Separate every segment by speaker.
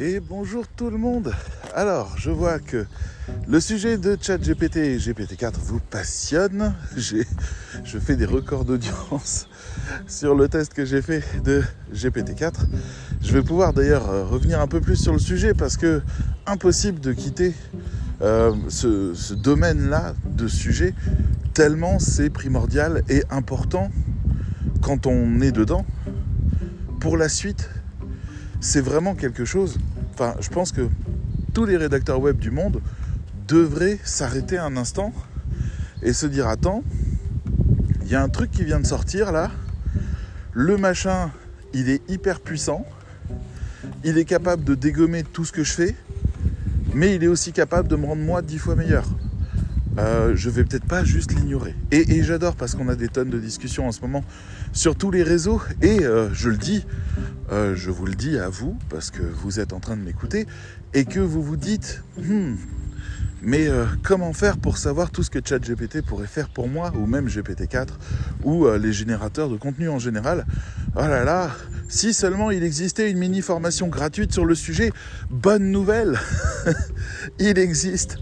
Speaker 1: Et bonjour tout le monde. Alors, je vois que le sujet de ChatGPT et GPT-4 vous passionne. Je fais des records d'audience sur le test que j'ai fait de GPT-4. Je vais pouvoir d'ailleurs euh, revenir un peu plus sur le sujet parce que impossible de quitter euh, ce, ce domaine-là de sujet tellement c'est primordial et important quand on est dedans pour la suite c'est vraiment quelque chose. Enfin, je pense que tous les rédacteurs web du monde devraient s'arrêter un instant et se dire attends, il y a un truc qui vient de sortir là. Le machin, il est hyper puissant. Il est capable de dégommer tout ce que je fais, mais il est aussi capable de me rendre moi dix fois meilleur. Euh, je vais peut-être pas juste l'ignorer. Et, j'adore parce qu'on a des tonnes de discussions en ce moment sur tous les réseaux. Et euh, je le dis, euh, je vous le dis à vous parce que vous êtes en train de m'écouter et que vous vous dites, hmm, mais euh, comment faire pour savoir tout ce que ChatGPT pourrait faire pour moi, ou même GPT-4, ou euh, les générateurs de contenu en général? Oh là là, si seulement il existait une mini formation gratuite sur le sujet, bonne nouvelle Il existe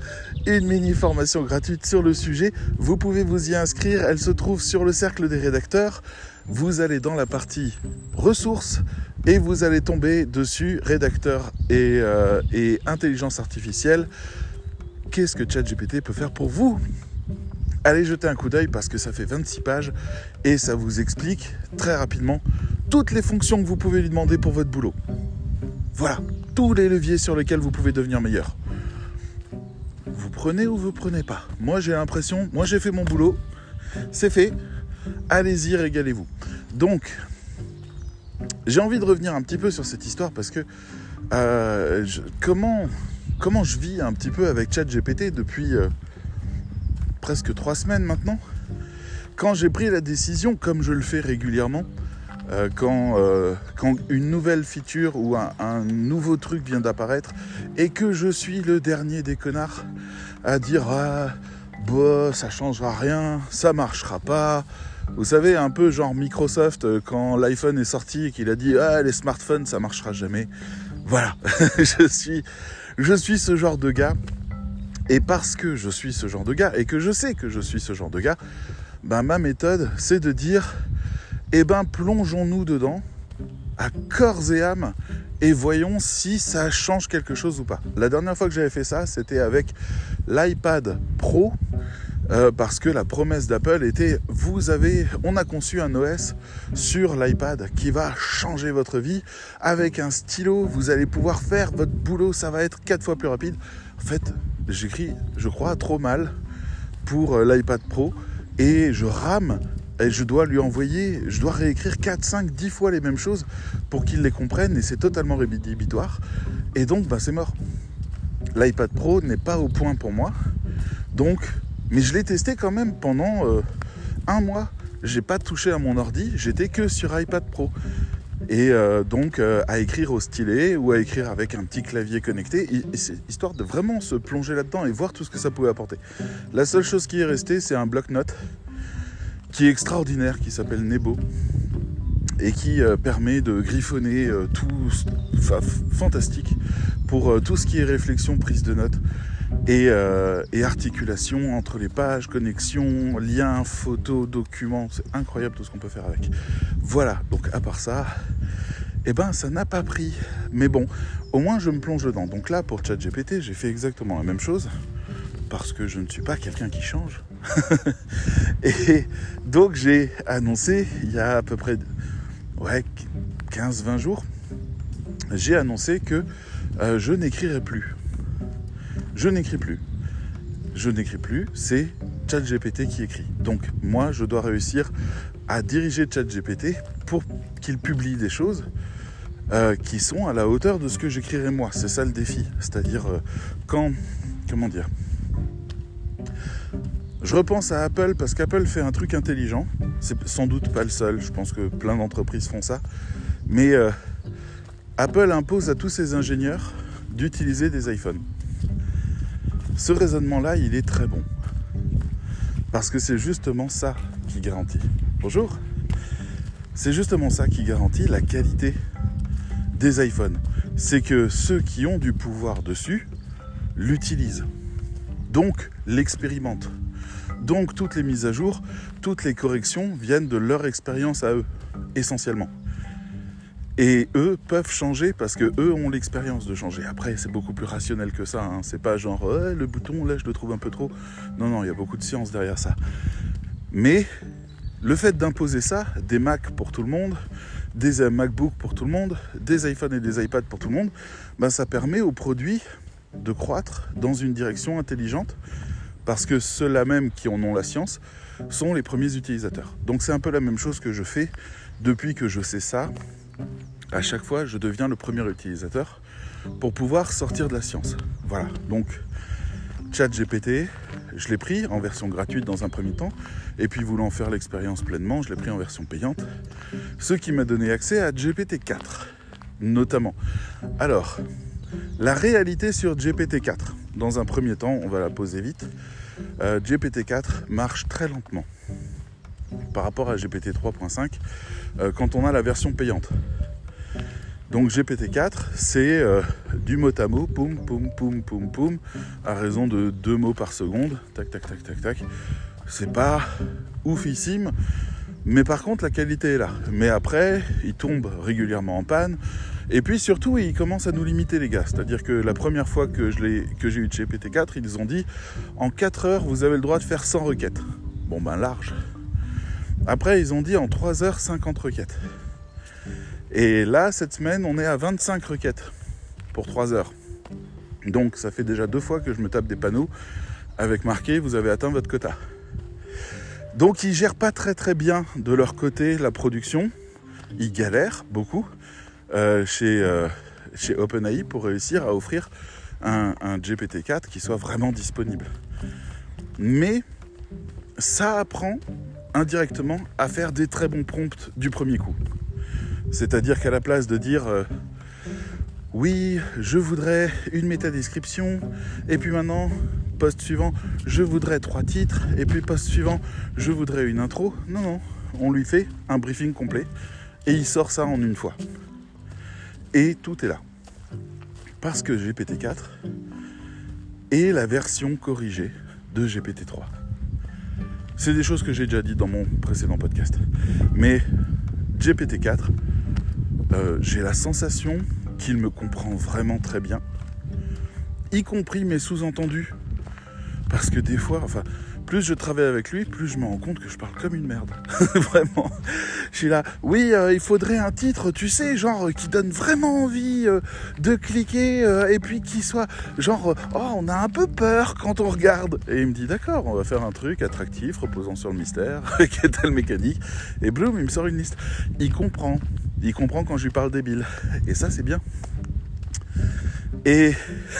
Speaker 1: une mini formation gratuite sur le sujet, vous pouvez vous y inscrire, elle se trouve sur le cercle des rédacteurs. Vous allez dans la partie ressources et vous allez tomber dessus rédacteur et, euh, intelligence artificielle. Qu'est-ce que ChatGPT peut faire pour vous? Allez jeter un coup d'œil parce que ça fait 26 pages et ça vous explique très rapidement toutes les fonctions que vous pouvez lui demander pour votre boulot. Voilà, tous les leviers sur lesquels vous pouvez devenir meilleur. Vous prenez ou vous prenez pas? Moi j'ai l'impression, moi j'ai fait mon boulot, c'est fait, allez-y, régalez-vous. Donc, j'ai envie de revenir un petit peu sur cette histoire parce que euh, comment je vis un petit peu avec ChatGPT depuis euh, presque trois semaines maintenant? Quand j'ai pris la décision, comme je le fais régulièrement, euh, quand, une nouvelle feature ou un, un nouveau truc vient d'apparaître et que je suis le dernier des connards à dire ah bah ça changera rien, ça marchera pas. Vous savez un peu genre Microsoft euh, quand l'iPhone est sorti et qu'il a dit ah les smartphones ça marchera jamais. Voilà, je suis ce genre de gars. Et parce que je suis ce genre de gars, et que je sais que je suis ce genre de gars, ben ma méthode, c'est de dire, eh ben plongeons-nous dedans, à corps et âme, et voyons si ça change quelque chose ou pas. La dernière fois que j'avais fait ça, c'était avec l'iPad Pro, euh, parce que la promesse d'Apple était vous avez on a conçu un OS sur l'iPad qui va changer votre vie. Avec un stylo vous allez pouvoir faire votre boulot ça va être quatre fois plus rapide. En fait j'écris je crois trop mal pour euh, l'iPad Pro et je rame et je dois lui envoyer je dois réécrire 4 5 10 fois les mêmes choses pour qu'il les comprenne et c'est totalement rédhibitoire. Et donc bah, c'est mort. l'iPad Pro n'est pas au point pour moi. Donc mais je l'ai testé quand même pendant euh, un mois. J'ai pas touché à mon ordi, j'étais que sur iPad Pro. Et euh, donc euh, à écrire au stylet ou à écrire avec un petit clavier connecté, histoire de vraiment se plonger là-dedans et voir tout ce que ça pouvait apporter. La seule chose qui est restée, c'est un bloc-notes qui est extraordinaire, qui s'appelle Nebo et qui permet de griffonner tout, enfin, fantastique pour tout ce qui est réflexion, prise de notes et, euh, et, articulation entre les pages, connexion, liens, photos, documents. C'est incroyable tout ce qu'on peut faire avec. Voilà, donc à part ça, eh ben ça n'a pas pris. Mais bon, au moins je me plonge dedans. Donc là, pour ChatGPT, j'ai fait exactement la même chose parce que je ne suis pas quelqu'un qui change. et donc j'ai annoncé il y a à peu près ouais, 15-20 jours, j'ai annoncé que euh, je n'écrirai plus. Je n'écris plus. Je n'écris plus, c'est ChatGPT qui écrit. Donc moi, je dois réussir à diriger ChatGPT pour qu'il publie des choses euh, qui sont à la hauteur de ce que j'écrirai moi. C'est ça le défi. C'est-à-dire euh, quand... Comment dire je repense à Apple parce qu'Apple fait un truc intelligent. C'est sans doute pas le seul. Je pense que plein d'entreprises font ça. Mais euh, Apple impose à tous ses ingénieurs d'utiliser des iPhones. Ce raisonnement-là, il est très bon. Parce que c'est justement ça qui garantit. Bonjour. C'est justement ça qui garantit la qualité des iPhones. c'est que ceux qui ont du pouvoir dessus l'utilisent. Donc l'expérimentent. Donc toutes les mises à jour, toutes les corrections viennent de leur expérience à eux, essentiellement. Et eux peuvent changer parce que eux ont l'expérience de changer. Après, c'est beaucoup plus rationnel que ça. Hein. C'est pas genre le bouton là, je le trouve un peu trop. Non, non, il y a beaucoup de science derrière ça. Mais le fait d'imposer ça, des Mac pour tout le monde, des MacBook pour tout le monde, des iPhones et des iPads pour tout le monde, ben ça permet aux produits de croître dans une direction intelligente parce que ceux-là même qui en ont la science sont les premiers utilisateurs. Donc c'est un peu la même chose que je fais depuis que je sais ça. À chaque fois, je deviens le premier utilisateur pour pouvoir sortir de la science. Voilà. Donc ChatGPT, je l'ai pris en version gratuite dans un premier temps, et puis voulant faire l'expérience pleinement, je l'ai pris en version payante, ce qui m'a donné accès à GPT-4, notamment. Alors, la réalité sur GPT-4, dans un premier temps, on va la poser vite, euh, GPT-4 marche très lentement par rapport à GPT 3.5 euh, quand on a la version payante. Donc GPT-4, c'est euh, du mot à mot, poum, poum, poum, poum, poum, à raison de deux mots par seconde, tac, tac, tac, tac, tac. C'est pas oufissime, mais par contre la qualité est là. Mais après, il tombe régulièrement en panne. Et puis surtout, il commence à nous limiter les gars. C'est-à-dire que la première fois que, que j'ai eu de GPT-4, ils ont dit en 4 heures, vous avez le droit de faire 100 requêtes. Bon ben large. Après, ils ont dit en 3 heures, 50 requêtes. Et là, cette semaine, on est à 25 requêtes pour 3 heures. Donc ça fait déjà deux fois que je me tape des panneaux avec marqué vous avez atteint votre quota. Donc ils gèrent pas très très bien de leur côté la production. Ils galèrent beaucoup euh, chez, euh, chez OpenAI pour réussir à offrir un, un GPT-4 qui soit vraiment disponible. Mais ça apprend indirectement à faire des très bons prompts du premier coup. C'est-à-dire qu'à la place de dire euh, oui, je voudrais une métadescription, et puis maintenant, poste suivant, je voudrais trois titres, et puis poste suivant, je voudrais une intro. Non, non, on lui fait un briefing complet, et il sort ça en une fois. Et tout est là. Parce que GPT-4 est la version corrigée de GPT-3. C'est des choses que j'ai déjà dit dans mon précédent podcast. Mais GPT-4, euh, j'ai la sensation qu'il me comprend vraiment très bien, y compris mes sous-entendus. Parce que des fois, enfin, plus je travaille avec lui, plus je me rends compte que je parle comme une merde. vraiment. Je suis là, oui, euh, il faudrait un titre, tu sais, genre, qui donne vraiment envie euh, de cliquer, et puis qui soit, genre, oh, on a un peu peur quand on regarde. Et il me dit, d'accord, on va faire un truc attractif, reposant sur le mystère, qui est telle mécanique. Et bloom, il me sort une liste. Il comprend il comprend quand je lui parle débile. Et ça, c'est bien. Et,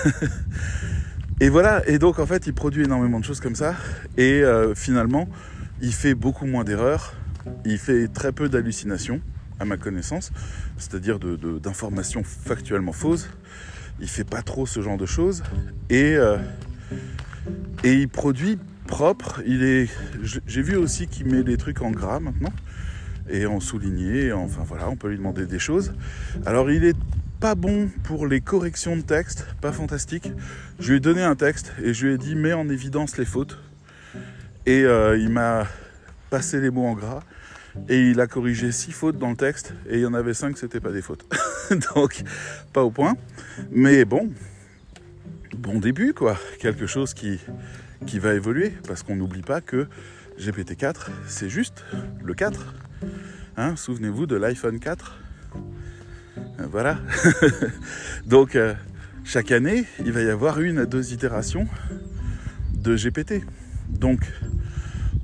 Speaker 1: et voilà, et donc en fait, il produit énormément de choses comme ça. Et euh, finalement, il fait beaucoup moins d'erreurs. Il fait très peu d'hallucinations, à ma connaissance, c'est-à-dire d'informations factuellement fausses. Il fait pas trop ce genre de choses. Et, euh, et il produit propre. Il est, j'ai vu aussi qu'il met des trucs en gras maintenant et en souligné. Enfin voilà, on peut lui demander des choses. Alors il est pas bon pour les corrections de texte, pas fantastique. Je lui ai donné un texte et je lui ai dit mets en évidence les fautes. Et euh, il m'a passé les mots en gras et il a corrigé six fautes dans le texte et il y en avait cinq c'était pas des fautes. Donc pas au point. Mais bon, bon début quoi. Quelque chose qui, qui va évoluer parce qu'on n'oublie pas que GPT-4 c'est juste le 4 Hein, souvenez-vous de l'iPhone 4 euh, Voilà. Donc, euh, chaque année, il va y avoir une à deux itérations de GPT. Donc,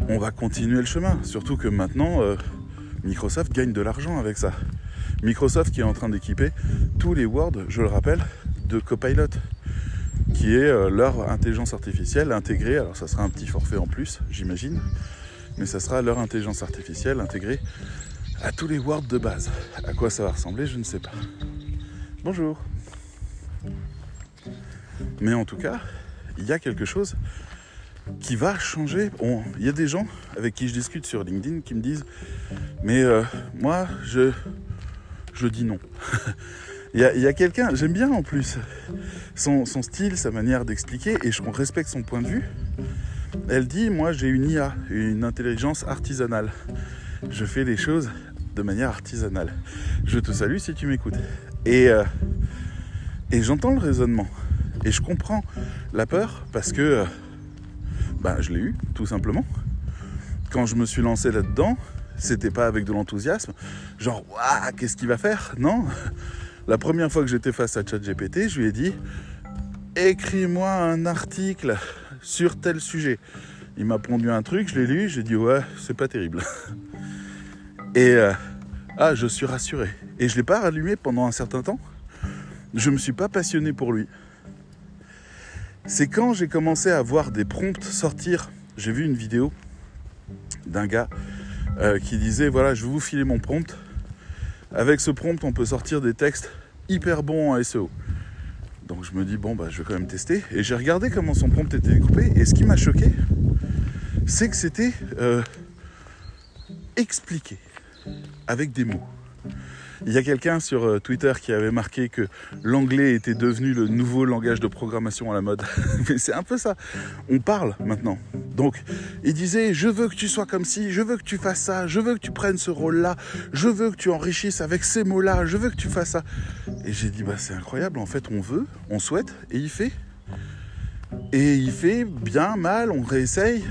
Speaker 1: on va continuer le chemin. Surtout que maintenant, euh, Microsoft gagne de l'argent avec ça. Microsoft qui est en train d'équiper tous les Word, je le rappelle, de Copilot, qui est leur intelligence artificielle intégrée. Alors, ça sera un petit forfait en plus, j'imagine mais ça sera leur intelligence artificielle intégrée à tous les Word de base. À quoi ça va ressembler, je ne sais pas. Bonjour. Mais en tout cas, il y a quelque chose qui va changer. Il y a des gens avec qui je discute sur LinkedIn qui me disent Mais euh, moi, je, je dis non. Il y a, quelqu'un, j'aime bien en plus son, style, sa manière d'expliquer, et je respecte son point de vue. Elle dit, moi j'ai une IA, une intelligence artisanale. Je fais les choses de manière artisanale. Je te salue si tu m'écoutes. Et, euh, et j'entends le raisonnement. Et je comprends la peur parce que euh, bah, je l'ai eu, tout simplement. Quand je me suis lancé là-dedans, c'était pas avec de l'enthousiasme, genre, waouh, qu'est-ce qu'il va faire? Non. La première fois que j'étais face à ChatGPT, je lui ai dit, écris-moi un article sur tel sujet. Il m'a pondu un truc, je l'ai lu, j'ai dit, ouais, c'est pas terrible. Et euh, ah, je suis rassuré. Et je l'ai pas rallumé pendant un certain temps. Je me suis pas passionné pour lui. C'est quand j'ai commencé à voir des prompts sortir. J'ai vu une vidéo d'un gars euh, qui disait voilà, je vais vous filer mon prompt. Avec ce prompt, on peut sortir des textes hyper bons en SEO. Donc je me dis bon bah je vais quand même tester. Et j'ai regardé comment son prompt était découpé. Et ce qui m'a choqué, c'est que c'était euh, expliqué avec des mots. Il y a quelqu'un sur euh, Twitter qui avait marqué que l'anglais était devenu le nouveau langage de programmation à la mode. Mais c'est un peu ça. On parle maintenant. Donc, il disait, je veux que tu sois comme ci, je veux que tu fasses ça, je veux que tu prennes ce rôle-là, je veux que tu enrichisses avec ces mots-là, je veux que tu fasses ça. Et j'ai dit, bah c'est incroyable, en fait, on veut, on souhaite, et il fait. Et il fait bien, mal, on réessaye,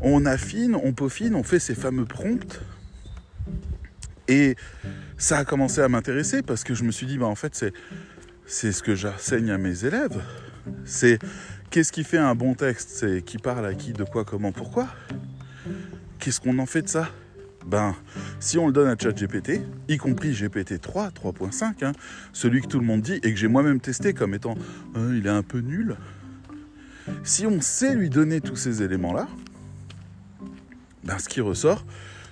Speaker 1: on affine, on peaufine, on fait ces fameux prompts. Et ça a commencé à m'intéresser parce que je me suis dit, bah, en fait, c'est, ce que j'enseigne à mes élèves. C'est qu'est-ce qui fait un bon texte? C'est qui parle à qui, de quoi, comment, pourquoi? Qu'est-ce qu'on en fait de ça? Ben, si on le donne à ChatGPT, y compris GPT 3, 3.5, hein, celui que tout le monde dit et que j'ai moi-même testé comme étant euh, il est un peu nul, si on sait lui donner tous ces éléments-là, ben, ce qui ressort,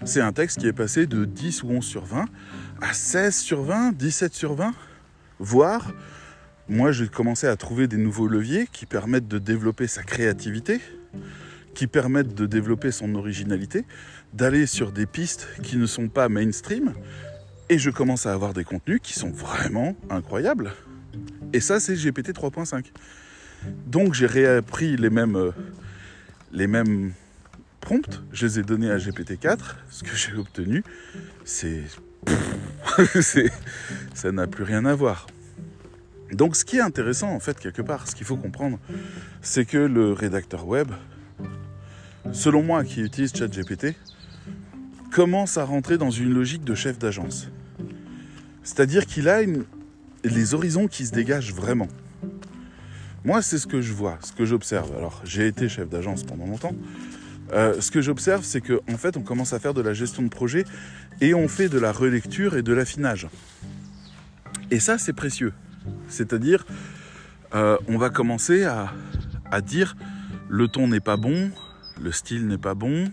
Speaker 1: c'est un texte qui est passé de 10 ou 11 sur 20 à 16 sur 20, 17 sur 20, voire moi j'ai commencé à trouver des nouveaux leviers qui permettent de développer sa créativité, qui permettent de développer son originalité, d'aller sur des pistes qui ne sont pas mainstream, et je commence à avoir des contenus qui sont vraiment incroyables. Et ça c'est GPT 3.5. Donc j'ai réappris les mêmes, euh, les mêmes je les ai donnés à GPT-4, ce que j'ai obtenu, c'est ça n'a plus rien à voir. Donc ce qui est intéressant en fait quelque part, ce qu'il faut comprendre, c'est que le rédacteur web, selon moi qui utilise ChatGPT, commence à rentrer dans une logique de chef d'agence. C'est-à-dire qu'il a les horizons qui se dégagent vraiment. Moi, c'est ce que je vois, ce que j'observe. Alors, j'ai été chef d'agence pendant longtemps. Euh, ce que j'observe, c'est qu'en en fait, on commence à faire de la gestion de projet et on fait de la relecture et de l'affinage. Et ça, c'est précieux. C'est-à-dire, euh, on va commencer à, dire le ton n'est pas bon, le style n'est pas bon,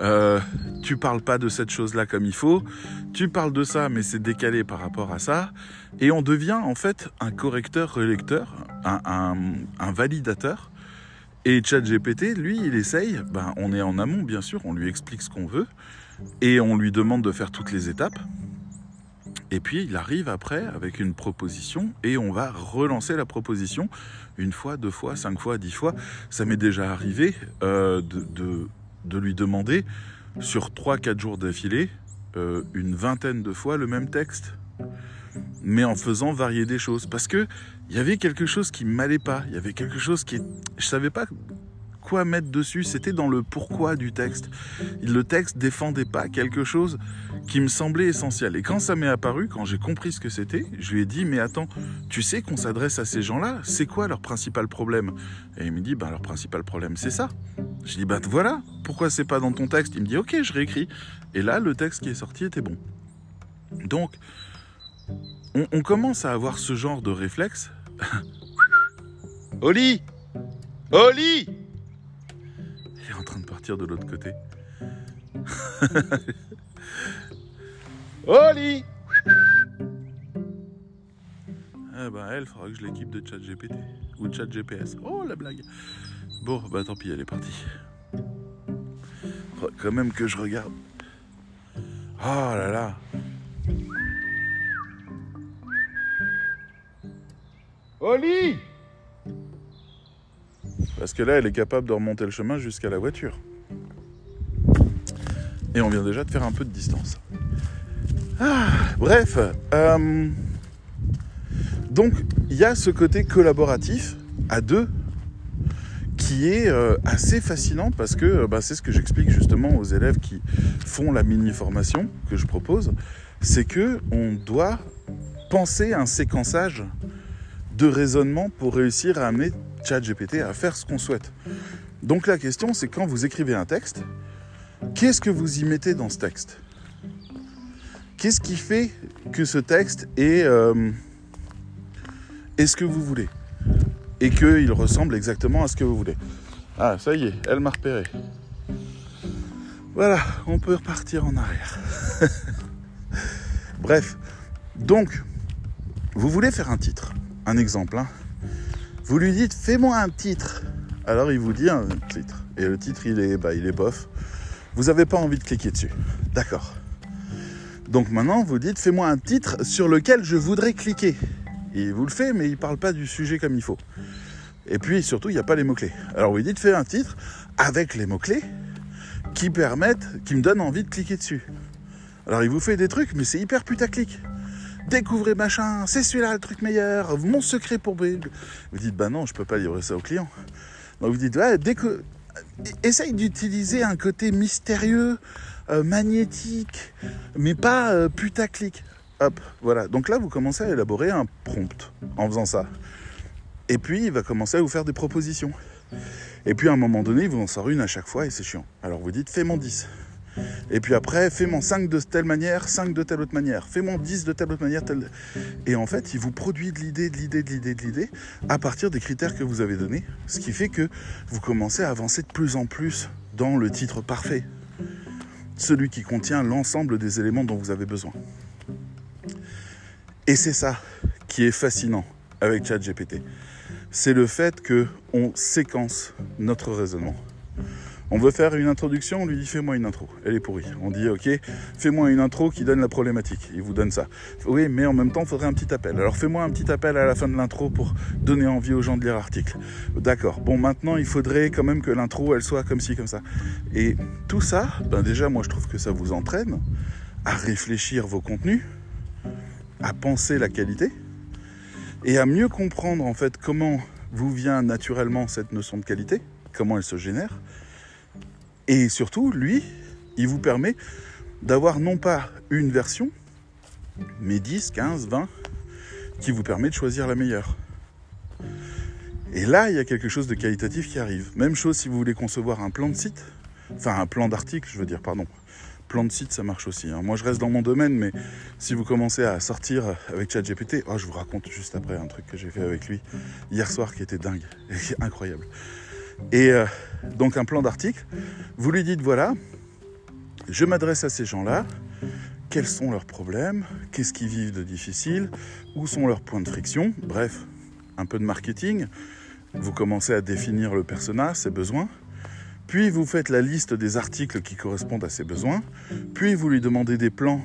Speaker 1: euh, tu parles pas de cette chose-là comme il faut, tu parles de ça mais c'est décalé par rapport à ça, et on devient en fait un correcteur-relecteur, un validateur et ChatGPT, lui, il essaye, ben, on est en amont bien sûr, on lui explique ce qu'on veut, et on lui demande de faire toutes les étapes. Et puis il arrive après avec une proposition et on va relancer la proposition une fois, deux fois, cinq fois, dix fois. Ça m'est déjà arrivé euh, de, de, lui demander sur trois, quatre jours d'affilée euh, une vingtaine de fois le même texte mais en faisant varier des choses. Parce que il y avait quelque chose qui m'allait pas. Il y avait quelque chose qui, je savais pas quoi mettre dessus. C'était dans le pourquoi du texte. Le texte défendait pas quelque chose qui me semblait essentiel. Et quand ça m'est apparu, quand j'ai compris ce que c'était, je lui ai dit mais attends, tu sais qu'on s'adresse à ces gens-là? C'est quoi leur principal problème? Et il me dit bah leur principal problème c'est ça. Je dis bah voilà. Pourquoi c'est pas dans ton texte Il me dit ok, je réécris. Et là, le texte qui est sorti était bon. Donc on, commence à avoir ce genre de réflexe. Oli Oli Il est en train de partir de l'autre côté. Oli Ah bah elle, faudra que je l'équipe de chat GPT ou chat GPS. Oh la blague Bon, bah tant pis, elle est partie. Faudra quand même que je regarde. Oh là là Oli Parce que là, elle est capable de remonter le chemin jusqu'à la voiture. Et on vient déjà de faire un peu de distance. Ah, bref. Euh, donc, il y a ce côté collaboratif à deux qui est euh, assez fascinant parce que euh, bah, c'est ce que j'explique justement aux élèves qui font la mini formation que je propose, c'est que on doit penser un séquençage de raisonnement pour réussir à amener ChatGPT à faire ce qu'on souhaite. Donc la question c'est quand vous écrivez un texte, qu'est-ce que vous y mettez dans ce texte? Qu'est-ce qui fait que ce texte est, euh, est ce que vous voulez? Et qu'il ressemble exactement à ce que vous voulez. Ah, ça y est, elle m'a repéré. Voilà, on peut repartir en arrière. Bref, donc, vous voulez faire un titre, un exemple. Hein. Vous lui dites, fais-moi un titre. Alors il vous dit un titre. Et le titre, il est, bah, il est bof. Vous n'avez pas envie de cliquer dessus. D'accord. Donc maintenant, vous dites, fais-moi un titre sur lequel je voudrais cliquer. Il vous le fait, mais il ne parle pas du sujet comme il faut. Et puis surtout, il n'y a pas les mots-clés. Alors vous dites, fais un titre avec les mots-clés qui permettent, qui me donnent envie de cliquer dessus. Alors il vous fait des trucs, mais c'est hyper putaclic. Découvrez machin, c'est celui-là le truc meilleur, mon secret pour Vous dites, bah non, je peux pas livrer ça au client. Donc vous dites, ouais, essaye d'utiliser un côté mystérieux, euh, magnétique, mais pas euh, putaclic. Hop, voilà. Donc là, vous commencez à élaborer un prompt en faisant ça. Et puis, il va commencer à vous faire des propositions. Et puis, à un moment donné, il vous en sort une à chaque fois et c'est chiant. Alors, vous dites, fais mon 10. Et puis après, fais mon 5 de telle manière, 5 de telle autre manière. Fais mon 10 de telle autre manière. Et en fait, il vous produit de l'idée, de l'idée, de l'idée, de l'idée, à partir des critères que vous avez donnés. Ce qui fait que vous commencez à avancer de plus en plus dans le titre parfait. Celui qui contient l'ensemble des éléments dont vous avez besoin. Et c'est ça qui est fascinant avec ChatGPT. C'est le fait que on séquence notre raisonnement. On veut faire une introduction, on lui dit fais-moi une intro. Elle est pourrie. On dit ok, fais-moi une intro qui donne la problématique. Il vous donne ça. Oui, mais en même temps, il faudrait un petit appel. Alors fais-moi un petit appel à la fin de l'intro pour donner envie aux gens de lire l'article. D'accord. Bon, maintenant, il faudrait quand même que l'intro, elle soit comme ci, comme ça. Et tout ça, ben déjà, moi, je trouve que ça vous entraîne à réfléchir vos contenus, à penser la qualité et à mieux comprendre en fait comment vous vient naturellement cette notion de qualité, comment elle se génère. Et surtout, lui, il vous permet d'avoir non pas une version, mais 10, 15, 20, qui vous permet de choisir la meilleure. Et là, il y a quelque chose de qualitatif qui arrive. Même chose si vous voulez concevoir un plan de site, enfin un plan d'article, je veux dire, pardon plan de site, ça marche aussi. Hein. Moi, je reste dans mon domaine, mais si vous commencez à sortir avec ChatGPT, oh, je vous raconte juste après un truc que j'ai fait avec lui hier soir qui était dingue, incroyable. Et euh, donc un plan d'article, vous lui dites voilà, je m'adresse à ces gens-là, quels sont leurs problèmes, qu'est-ce qu'ils vivent de difficile, où sont leurs points de friction, bref, un peu de marketing. Vous commencez à définir le persona, ses besoins. Puis vous faites la liste des articles qui correspondent à ses besoins. Puis vous lui demandez des plans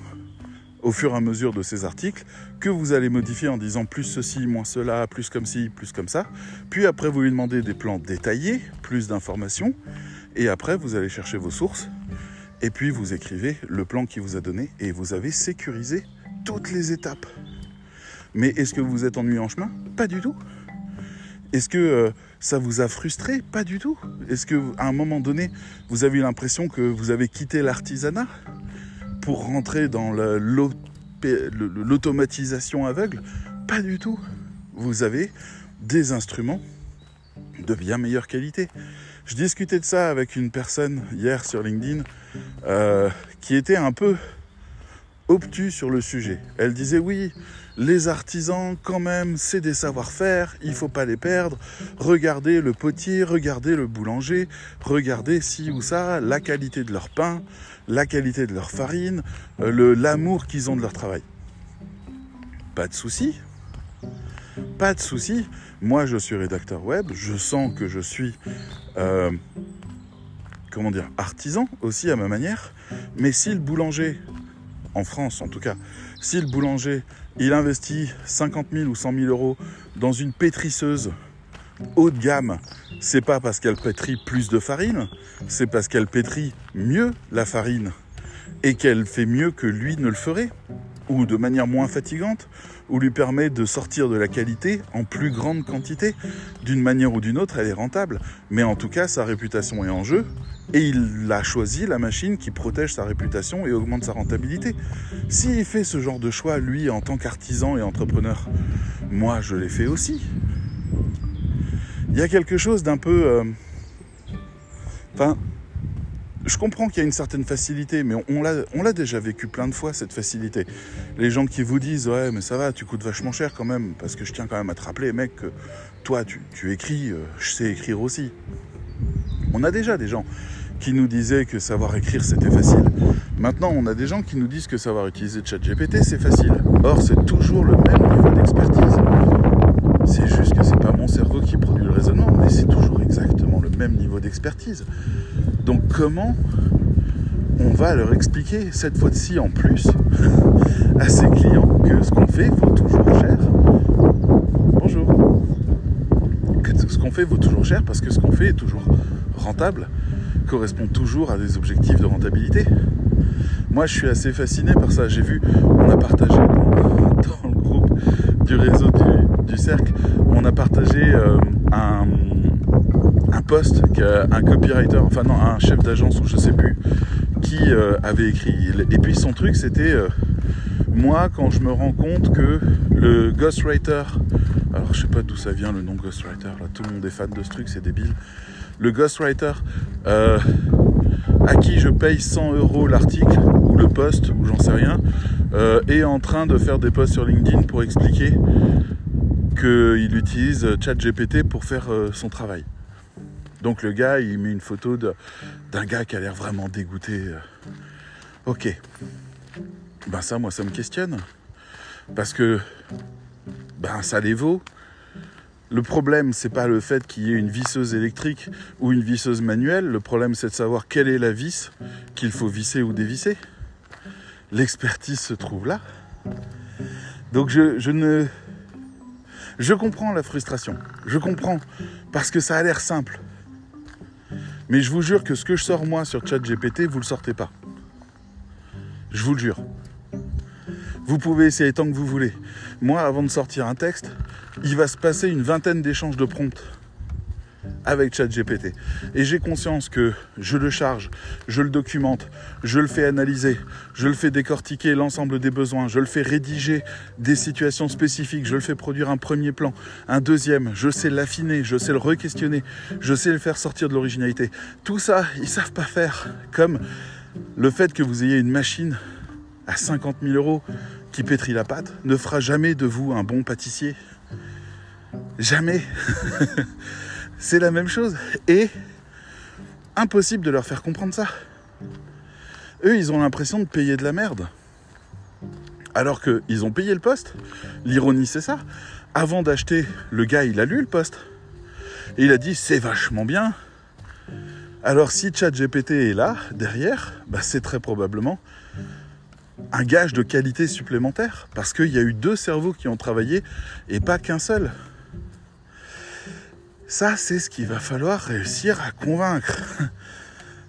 Speaker 1: au fur et à mesure de ces articles que vous allez modifier en disant plus ceci, moins cela, plus comme ci, plus comme ça. Puis après vous lui demandez des plans détaillés, plus d'informations. Et après vous allez chercher vos sources. Et puis vous écrivez le plan qu'il vous a donné et vous avez sécurisé toutes les étapes. Mais est-ce que vous êtes ennuyé en chemin? Pas du tout. Est-ce que euh, ça vous a frustré? Pas du tout. Est-ce que à un moment donné, vous avez eu l'impression que vous avez quitté l'artisanat? Pour rentrer dans l'automatisation aveugle Pas du tout. Vous avez des instruments de bien meilleure qualité. Je discutais de ça avec une personne hier sur LinkedIn euh, qui était un peu obtus sur le sujet. Elle disait oui, les artisans quand même, c'est des savoir-faire, il faut pas les perdre. Regardez le potier, regardez le boulanger, regardez ci ou ça, la qualité de leur pain, la qualité de leur farine, euh, l'amour qu'ils ont de leur travail. Pas de souci. Pas de souci. Moi, je suis rédacteur web, je sens que je suis euh, comment dire, artisan aussi à ma manière. Mais si le boulanger en France en tout cas, si le boulanger, il investit 50 000 ou 100 000 euros dans une pétrisseuse haut de gamme, c'est pas parce qu'elle pétrit plus de farine, c'est parce qu'elle pétrit mieux la farine et qu'elle fait mieux que lui ne le ferait, ou de manière moins fatigante, ou lui permet de sortir de la qualité en plus grande quantité. D'une manière ou d'une autre, elle est rentable. Mais en tout cas, sa réputation est en jeu. Et il a choisi la machine qui protège sa réputation et augmente sa rentabilité. S'il fait ce genre de choix, lui, en tant qu'artisan et entrepreneur, moi, je l'ai fait aussi. Il y a quelque chose d'un peu... Euh, enfin, je comprends qu'il y a une certaine facilité, mais on, l'a déjà vécu plein de fois, cette facilité. Les gens qui vous disent, ouais, mais ça va, tu coûtes vachement cher quand même, parce que je tiens quand même à te rappeler, mec, que toi, tu, écris, euh, je sais écrire aussi. On a déjà des gens qui nous disaient que savoir écrire, c'était facile. Maintenant, on a des gens qui nous disent que savoir utiliser ChatGPT, c'est facile. Or, c'est toujours le même niveau d'expertise. C'est juste que c'est pas mon cerveau qui mais c'est toujours exactement le même niveau d'expertise. Donc comment on va leur expliquer cette fois-ci en plus à ces clients que ce qu'on fait vaut toujours cher? Bonjour. Que ce qu'on fait vaut toujours cher parce que ce qu'on fait est toujours rentable, correspond toujours à des objectifs de rentabilité. Moi, je suis assez fasciné par ça. J'ai vu, on a partagé dans, le groupe du réseau du, cercle, on a partagé euh, un un poste qu'un copywriter, enfin non, un chef d'agence ou je sais plus, qui euh, avait écrit. Et puis son truc c'était euh, moi quand je me rends compte que le ghostwriter, alors je sais pas d'où ça vient le nom ghostwriter, là tout le monde est fan de ce truc, c'est débile. Le ghostwriter euh, à qui je paye 100 euros l'article ou le poste ou j'en sais rien, est en train de faire des posts sur LinkedIn pour expliquer qu'il utilise ChatGPT pour faire son travail. Donc le gars, il met une photo d'un gars qui a l'air vraiment dégoûté. Ok. Ben ça, moi, ça me questionne. Parce que, ben ça les vaut. Le problème, c'est pas le fait qu'il y ait une visseuse électrique ou une visseuse manuelle. Le problème, c'est de savoir quelle est la vis qu'il faut visser ou dévisser. L'expertise se trouve là. Donc je, je ne... Je comprends la frustration. Je comprends. Parce que ça a l'air simple. Mais je vous jure que ce que je sors moi sur ChatGPT, vous ne le sortez pas. Je vous le jure. Vous pouvez essayer tant que vous voulez. Moi, avant de sortir un texte, il va se passer une vingtaine d'échanges de prompts avec ChatGPT. Et j'ai conscience que je le charge, je le documente, je le fais analyser, je le fais décortiquer l'ensemble des besoins, je le fais rédiger des situations spécifiques, je le fais produire un premier plan, un deuxième, je sais l'affiner, je sais le re-questionner, je sais le faire sortir de l'originalité. Tout ça, ils savent pas faire. Comme le fait que vous ayez une machine à 50 000 euros qui pétrit la pâte ne fera jamais de vous un bon pâtissier. Jamais. c'est la même chose. Et impossible de leur faire comprendre ça. Eux, ils ont l'impression de payer de la merde. Alors qu'ils ont payé le poste. L'ironie, c'est ça. Avant d'acheter, le gars, il a lu le poste. Et il a dit, c'est vachement bien. Alors si ChatGPT est là, derrière, bah, c'est très probablement un gage de qualité supplémentaire. Parce qu'il y a eu deux cerveaux qui ont travaillé et pas qu'un seul. Ça, c'est ce qu'il va falloir réussir à convaincre.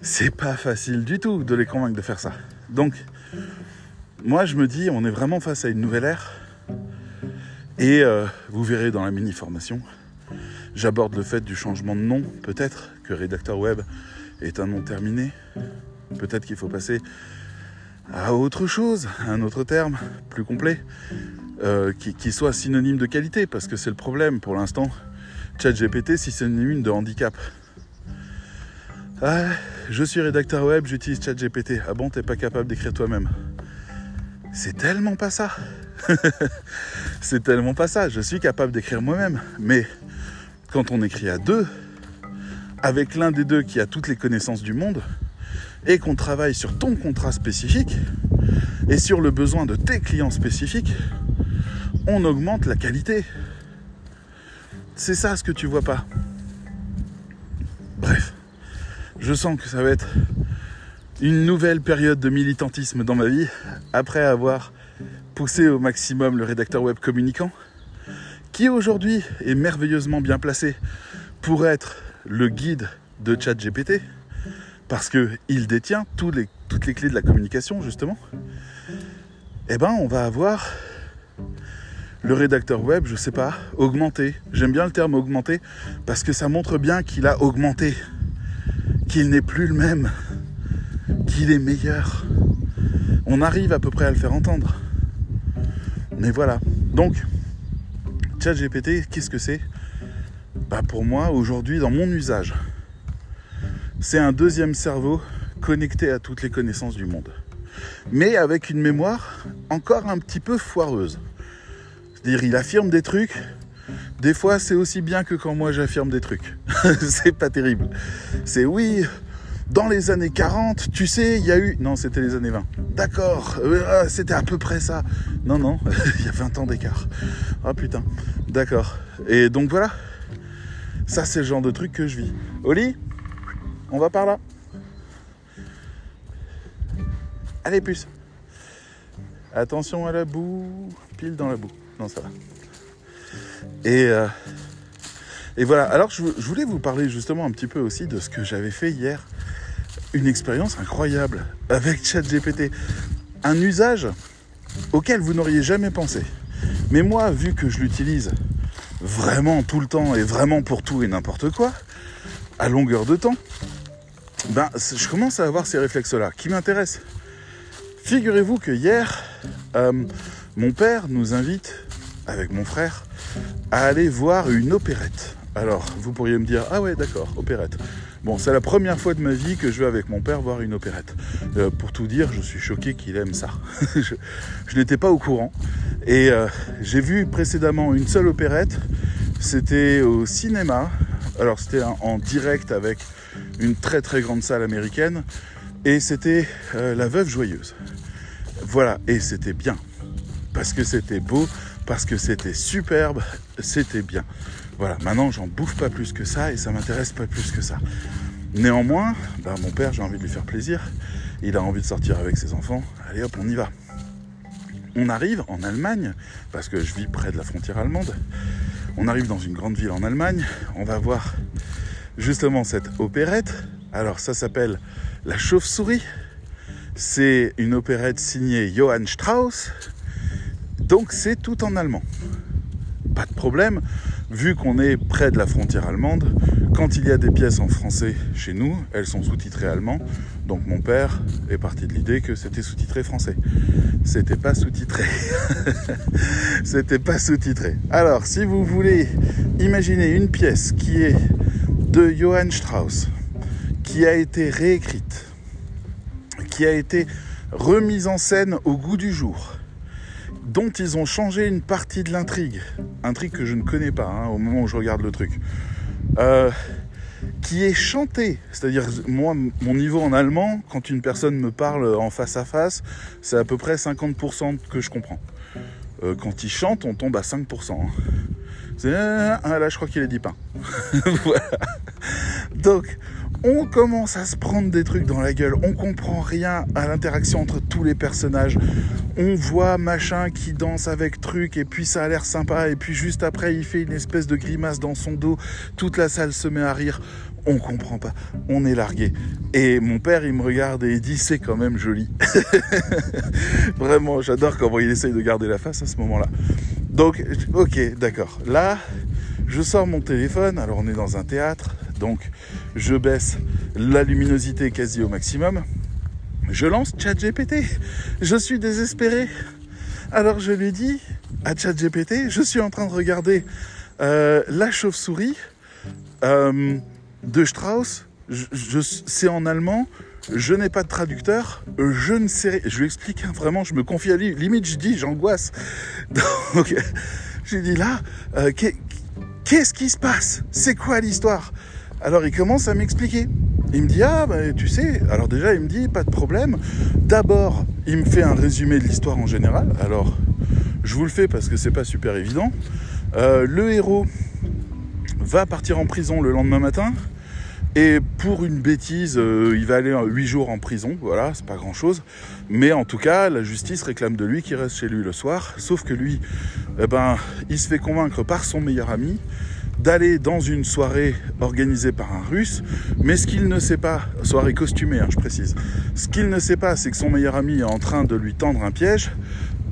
Speaker 1: C'est pas facile du tout de les convaincre de faire ça. Donc, moi, je me dis, on est vraiment face à une nouvelle ère. Et euh, vous verrez dans la mini-formation, j'aborde le fait du changement de nom, peut-être que rédacteur web est un nom terminé. Peut-être qu'il faut passer à autre chose, un autre terme plus complet, euh, qui soit synonyme de qualité, parce que c'est le problème pour l'instant ChatGPT si c'est une de handicap. Ah, je suis rédacteur web, j'utilise ChatGPT. Ah bon, t'es pas capable d'écrire toi-même C'est tellement pas ça. c'est tellement pas ça. Je suis capable d'écrire moi-même. Mais quand on écrit à deux, avec l'un des deux qui a toutes les connaissances du monde, et qu'on travaille sur ton contrat spécifique, et sur le besoin de tes clients spécifiques, on augmente la qualité. C'est ça ce que tu vois pas. Bref, je sens que ça va être une nouvelle période de militantisme dans ma vie, après avoir poussé au maximum le rédacteur web communicant, qui aujourd'hui est merveilleusement bien placé pour être le guide de ChatGPT, parce qu'il détient toutes les, clés de la communication, justement, eh ben on va avoir le rédacteur web, je sais pas, augmenté. J'aime bien le terme augmenté parce que ça montre bien qu'il a augmenté, qu'il n'est plus le même, qu'il est meilleur. On arrive à peu près à le faire entendre. Mais voilà. Donc, ChatGPT, qu'est-ce que c'est? Bah Pour moi, aujourd'hui, dans mon usage, c'est un deuxième cerveau connecté à toutes les connaissances du monde. Mais avec une mémoire encore un petit peu foireuse. C'est-à-dire, il affirme des trucs. Des fois, c'est aussi bien que quand moi j'affirme des trucs. c'est pas terrible. C'est oui, dans les années 40, tu sais, il y a eu. Non, c'était les années 20. D'accord, euh, ah, c'était à peu près ça. Non, non, il y a 20 ans d'écart. Ah oh, putain, d'accord. Et donc voilà, ça c'est le genre de truc que je vis. Oli, on va par là. Allez, puce. Attention à la boue, pile dans la boue. Non, ça va. Et, euh, et voilà. Alors, je, voulais vous parler justement un petit peu aussi de ce que j'avais fait hier. Une expérience incroyable avec ChatGPT. Un usage auquel vous n'auriez jamais pensé. Mais moi, vu que je l'utilise vraiment tout le temps et vraiment pour tout et n'importe quoi, à longueur de temps, ben, je commence à avoir ces réflexes-là qui m'intéressent. Figurez-vous que hier, euh, mon père nous invite, avec mon frère, à aller voir une opérette. Alors, vous pourriez me dire, ah ouais, d'accord, opérette. Bon, c'est la première fois de ma vie que je vais avec mon père voir une opérette. Euh, pour tout dire, je suis choqué qu'il aime ça. je, n'étais pas au courant. Et euh, j'ai vu précédemment une seule opérette. C'était au cinéma. Alors, c'était en direct avec une très très grande salle américaine. Et c'était euh, La Veuve Joyeuse. Voilà, et c'était bien parce que c'était beau, parce que c'était superbe, c'était bien. Voilà, maintenant j'en bouffe pas plus que ça et ça m'intéresse pas plus que ça. Néanmoins, ben, mon père, j'ai envie de lui faire plaisir. Il a envie de sortir avec ses enfants. Allez hop, on y va. On arrive en Allemagne, parce que je vis près de la frontière allemande. On arrive dans une grande ville en Allemagne. On va voir justement cette opérette. Alors ça s'appelle La Chauve-souris. C'est une opérette signée Johann Strauss. Donc c'est tout en allemand. Pas de problème, vu qu'on est près de la frontière allemande, quand il y a des pièces en français chez nous, elles sont sous-titrées allemand. Donc mon père est parti de l'idée que c'était sous-titré français. C'était pas sous-titré. c'était pas sous-titré. Alors, si vous voulez imaginer une pièce qui est de Johann Strauss, qui a été réécrite, qui a été remise en scène au goût du jour, dont ils ont changé une partie de l'intrigue, intrigue que je ne connais pas hein, au moment où je regarde le truc, euh, qui est chanté, c'est-à-dire moi mon niveau en allemand, quand une personne me parle en face à face, c'est à peu près 50% que je comprends. Euh, quand il chante, on tombe à 5%. Hein. Ah, là, je crois qu'il est dit pas. voilà. Donc, on commence à se prendre des trucs dans la gueule, on comprend rien à l'interaction entre tous les personnages. On voit machin qui danse avec truc et puis ça a l'air sympa et puis juste après il fait une espèce de grimace dans son dos, toute la salle se met à rire. On comprend pas, on est largué. Et mon père, il me regarde et il dit c'est quand même joli. Vraiment, j'adore comment il essaye de garder la face à ce moment-là. Donc, ok, d'accord. Là, je sors mon téléphone, alors on est dans un théâtre, donc je baisse la luminosité quasi au maximum. Je lance ChatGPT. Je suis désespéré. Alors je lui dis à ChatGPT, je suis en train de regarder euh, La chauve-souris euh, de Strauss. Je, c'est en allemand. Je n'ai pas de traducteur. Je ne sais. Je lui explique hein, vraiment. Je me confie à lui. Limite, je dis, j'angoisse. Donc, j'ai dit là, euh, qu'est-ce qui se passe? C'est quoi l'histoire? Alors il commence à m'expliquer. Il me dit ah bah, tu sais, alors déjà il me dit pas de problème. D'abord il me fait un résumé de l'histoire en général. Alors je vous le fais parce que c'est pas super évident. Euh, le héros va partir en prison le lendemain matin Et pour une bêtise, euh, il va aller 8 jours en prison, voilà, c'est pas grand chose. Mais en tout cas, la justice réclame de lui qu'il reste chez lui le soir. Sauf que lui, eh ben, il se fait convaincre par son meilleur ami d'aller dans une soirée organisée par un russe, mais ce qu'il ne sait pas, soirée costumée, hein, je précise, ce qu'il ne sait pas, c'est que son meilleur ami est en train de lui tendre un piège,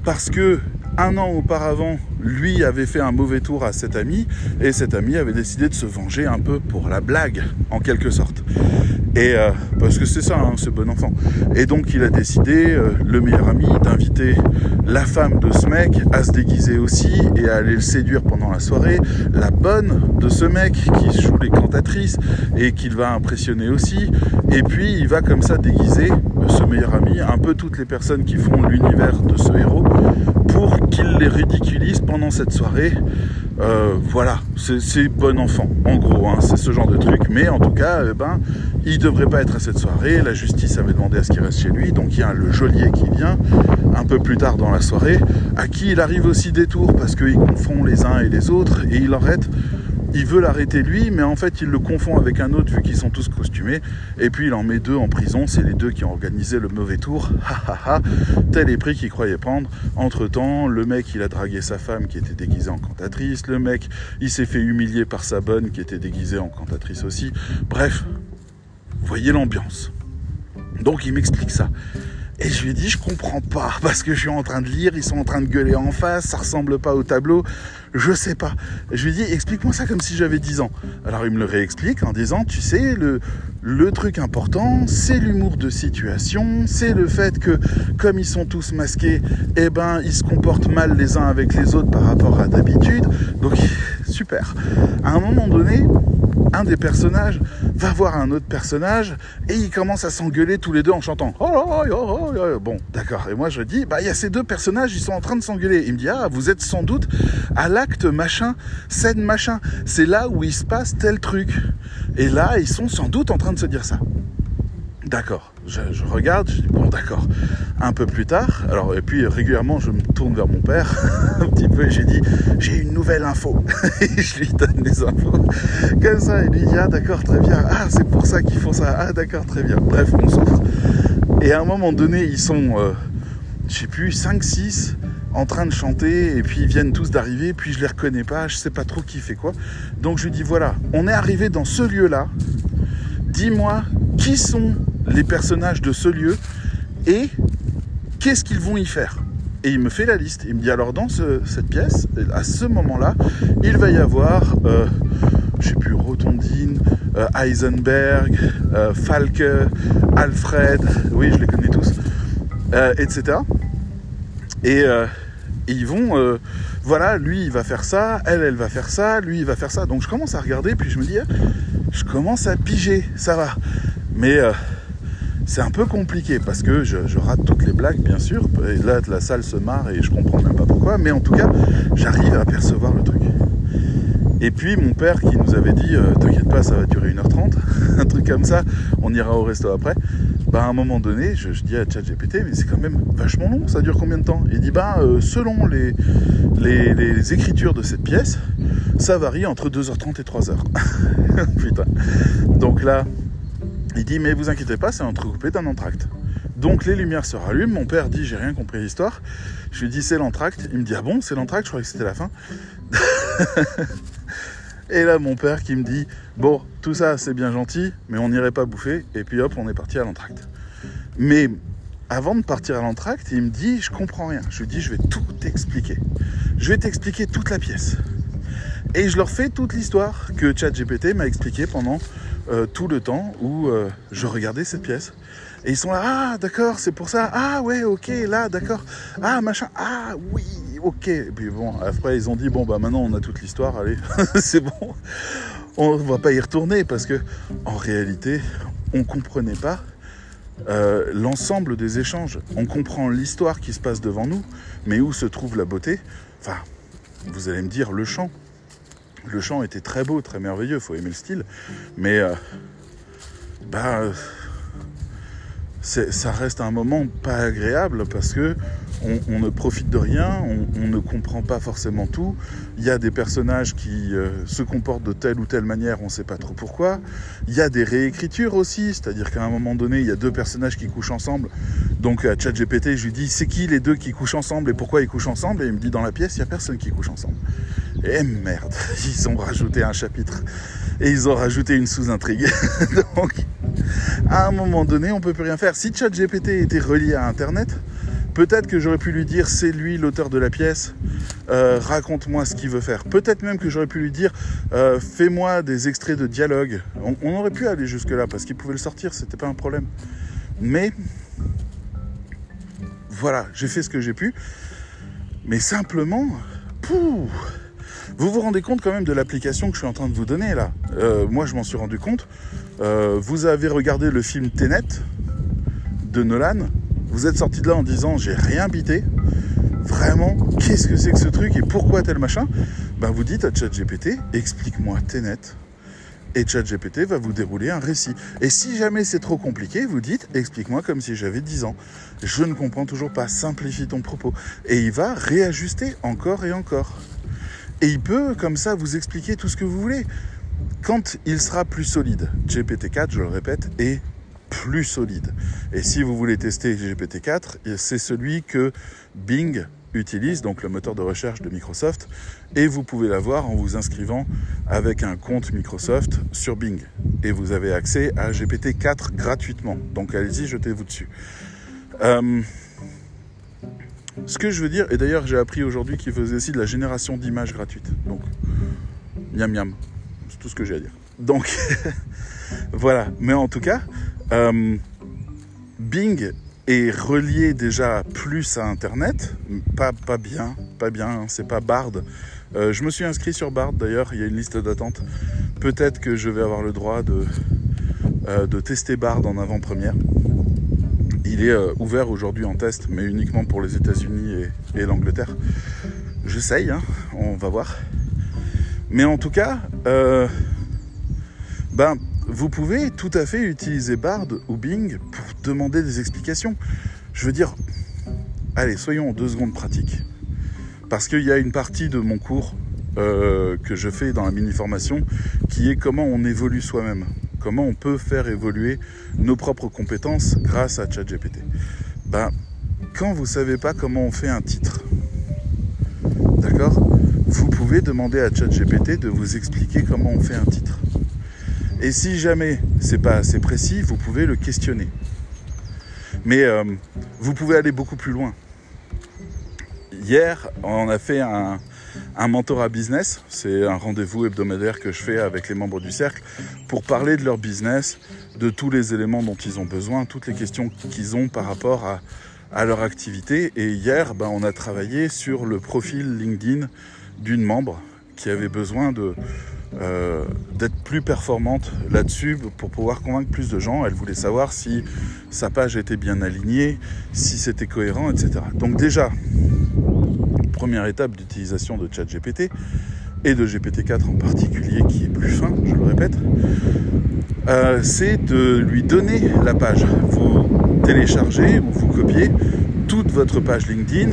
Speaker 1: parce que un an auparavant, lui avait fait un mauvais tour à cet ami et cet ami avait décidé de se venger un peu pour la blague, en quelque sorte. Et euh, parce que c'est ça, hein, ce bon enfant. Et donc il a décidé, euh, le meilleur ami, d'inviter la femme de ce mec à se déguiser aussi et à aller le séduire pendant la soirée. La bonne de ce mec qui joue les cantatrices et qu'il va impressionner aussi. Et puis il va comme ça déguiser ce meilleur ami, un peu toutes les personnes qui font l'univers de ce héros, qu'il les ridiculise pendant cette soirée. Euh, voilà, c'est bon enfant, en gros, hein, c'est ce genre de truc. Mais en tout cas, eh ben, il devrait pas être à cette soirée. La justice avait demandé à ce qu'il reste chez lui. Donc il y a le geôlier qui vient un peu plus tard dans la soirée, à qui il arrive aussi des tours parce qu'il confond les uns et les autres et il arrête il veut l'arrêter lui, mais en fait il le confond avec un autre vu qu'ils sont tous costumés. Et puis il en met deux en prison, c'est les deux qui ont organisé le mauvais tour. Tel est prix qu'il croyait prendre. Entre temps, le mec il a dragué sa femme qui était déguisée en cantatrice. Le mec il s'est fait humilier par sa bonne qui était déguisée en cantatrice aussi. Bref, voyez l'ambiance. Donc il m'explique ça. Et je lui ai dit, je comprends pas, parce que je suis en train de lire, ils sont en train de gueuler en face, ça ressemble pas au tableau, je sais pas. Je lui ai dit, explique-moi ça comme si j'avais 10 ans. Alors il me le réexplique en disant, tu sais, le, le truc important, c'est l'humour de situation, c'est le fait que, comme ils sont tous masqués, eh ben, ils se comportent mal les uns avec les autres par rapport à d'habitude. Donc, super. À un moment donné, un des personnages va voir un autre personnage et ils commencent à s'engueuler tous les deux en chantant. Oh, oh, oh, bon, d'accord. Et moi je dis, bah il y a ces deux personnages, ils sont en train de s'engueuler. Il me dit, ah, vous êtes sans doute à l'acte machin, scène machin. C'est là où il se passe tel truc. Et là, ils sont sans doute en train de se dire ça. D'accord. Je, regarde, je dis bon d'accord. Un peu plus tard, alors et puis régulièrement je me tourne vers mon père un petit peu et j'ai dit j'ai une nouvelle info. et je lui donne les infos. Comme ça, il dit ah d'accord très bien. Ah c'est pour ça qu'ils font ça. Ah d'accord très bien. Bref, on souffre. Et à un moment donné, ils sont, euh, je sais plus, 5-6 en train de chanter et puis ils viennent tous d'arriver, puis je les reconnais pas, je sais pas trop qui fait quoi. Donc je lui dis voilà, on est arrivé dans ce lieu-là. Dis-moi qui sont les personnages de ce lieu et qu'est-ce qu'ils vont y faire? Et il me fait la liste. Il me dit alors dans cette pièce, à ce moment-là, il va y avoir, euh, je sais plus, Rotondine, euh, Heisenberg, euh, Falke, Alfred, oui, je les connais tous, etc. Et, ils vont, voilà, lui il va faire ça, elle elle va faire ça, lui il va faire ça. Donc je commence à regarder, puis je me dis, je commence à piger, ça va. Mais c'est un peu compliqué parce que je, rate toutes les blagues, bien sûr. Et là, la salle se marre et je comprends même pas pourquoi. Mais en tout cas, j'arrive à percevoir le truc. Et puis mon père qui nous avait dit euh, T'inquiète pas, ça va durer 1h30, un truc comme ça, on ira au resto après. Bah, à un moment donné, je, dis à ChatGPT Mais c'est quand même vachement long, ça dure combien de temps? Il dit Bah, euh, selon les, les, écritures de cette pièce, ça varie entre 2h30 et 3h. Putain. Donc là, il dit mais vous inquiétez pas, c'est entrecoupé d'un entracte. Donc les lumières se rallument, mon père dit j'ai rien compris l'histoire. Je lui dis c'est l'entracte, il me dit ah bon c'est l'entracte, je croyais que c'était la fin. et là mon père qui me dit bon tout ça c'est bien gentil, mais on n'irait pas bouffer. Et puis hop on est parti à l'entracte. Mais avant de partir à l'entracte, il me dit je comprends rien. Je lui dis je vais tout t'expliquer. Je vais t'expliquer toute la pièce. Et je leur fais toute l'histoire que ChatGPT m'a expliqué pendant euh, tout le temps où euh, je regardais cette pièce. Et ils sont là, ah d'accord, c'est pour ça, ah ouais, ok, là, d'accord, ah machin, ah oui, ok. Et puis bon, après ils ont dit, bon bah maintenant on a toute l'histoire, allez, c'est bon, on va pas y retourner parce que en réalité, on comprenait pas euh, l'ensemble des échanges. On comprend l'histoire qui se passe devant nous, mais où se trouve la beauté Enfin, vous allez me dire le chant. Le chant était très beau, très merveilleux, faut aimer le style. Mais euh, bah, ça reste un moment pas agréable parce que on, ne profite de rien, on, ne comprend pas forcément tout. Il y a des personnages qui euh, se comportent de telle ou telle manière, on ne sait pas trop pourquoi. Il y a des réécritures aussi, c'est-à-dire qu'à un moment donné, il y a deux personnages qui couchent ensemble. Donc à ChatGPT, je lui dis c'est qui les deux qui couchent ensemble et pourquoi ils couchent ensemble? Et il me dit dans la pièce, il n'y a personne qui couche ensemble. Et merde, ils ont rajouté un chapitre et ils ont rajouté une sous-intrigue. Donc à un moment donné, on peut plus rien faire. Si ChatGPT était relié à Internet, peut-être que j'aurais pu lui dire c'est lui l'auteur de la pièce, euh, raconte-moi ce qu'il veut faire. Peut-être même que j'aurais pu lui dire euh, fais-moi des extraits de dialogue. On, aurait pu aller jusque-là parce qu'il pouvait le sortir, c'était pas un problème. Mais voilà, j'ai fait ce que j'ai pu. Mais simplement, pouh, vous vous rendez compte quand même de l'application que je suis en train de vous donner là. Euh, moi, je m'en suis rendu compte. Vous avez regardé le film Tenet de Nolan. Vous êtes sorti de là en disant j'ai rien bité. Vraiment, qu'est-ce que c'est que ce truc et pourquoi tel machin? Ben vous dites à ChatGPT, explique-moi Tenet. Et ChatGPT va vous dérouler un récit. Et si jamais c'est trop compliqué, vous dites explique-moi comme si j'avais 10 ans. Je ne comprends toujours pas, simplifie ton propos. Et il va réajuster encore et encore. Et il peut comme ça vous expliquer tout ce que vous voulez quand il sera plus solide. GPT-4, je le répète, est plus solide. Et si vous voulez tester GPT-4, c'est celui que Bing utilise, donc le moteur de recherche de Microsoft, et vous pouvez l'avoir en vous inscrivant avec un compte Microsoft sur Bing. Et vous avez accès à GPT-4 gratuitement. Donc allez-y, jetez-vous dessus. Euh, ce que je veux dire, et d'ailleurs j'ai appris aujourd'hui qu'il faisait aussi de la génération d'images gratuites. Donc, miam miam tout ce que j'ai à dire. Donc, voilà. Mais en tout cas, euh, Bing est relié déjà plus à Internet. Pas, pas bien, pas bien. Hein, c'est pas Bard. Euh, je me suis inscrit sur Bard d'ailleurs. Il y a une liste d'attente. Peut-être que je vais avoir le droit de, euh, de tester Bard en avant-première. Il est ouvert aujourd'hui en test, mais uniquement pour les États-Unis et, et l'Angleterre. J'essaye, hein, on va voir. Mais en tout cas, ben, vous pouvez tout à fait utiliser Bard ou Bing pour demander des explications. Je veux dire, allez, soyons en deux secondes pratiques. Parce qu'il y a une partie de mon cours euh, que je fais dans la mini-formation qui est comment on évolue soi-même. Comment on peut faire évoluer nos propres compétences grâce à ChatGPT. Ben, quand vous ne savez pas comment on fait un titre, d'accord vous pouvez demander à ChatGPT de vous expliquer comment on fait un titre. Et si jamais c'est pas assez précis, vous pouvez le questionner. Mais euh, vous pouvez aller beaucoup plus loin. Hier, on a fait un, mentorat business. C'est un rendez-vous hebdomadaire que je fais avec les membres du cercle pour parler de leur business, de tous les éléments dont ils ont besoin, toutes les questions qu'ils ont par rapport à, à leur activité. Et hier, ben, on a travaillé sur le profil LinkedIn d'une membre qui avait besoin de euh, d'être plus performante là-dessus pour pouvoir convaincre plus de gens. Elle voulait savoir si sa page était bien alignée, si c'était cohérent, etc. Donc déjà, première étape d'utilisation de ChatGPT et de GPT-4 en particulier, qui est plus fin, je le répète, euh, c'est de lui donner la page. Vous téléchargez ou vous copiez toute votre page LinkedIn,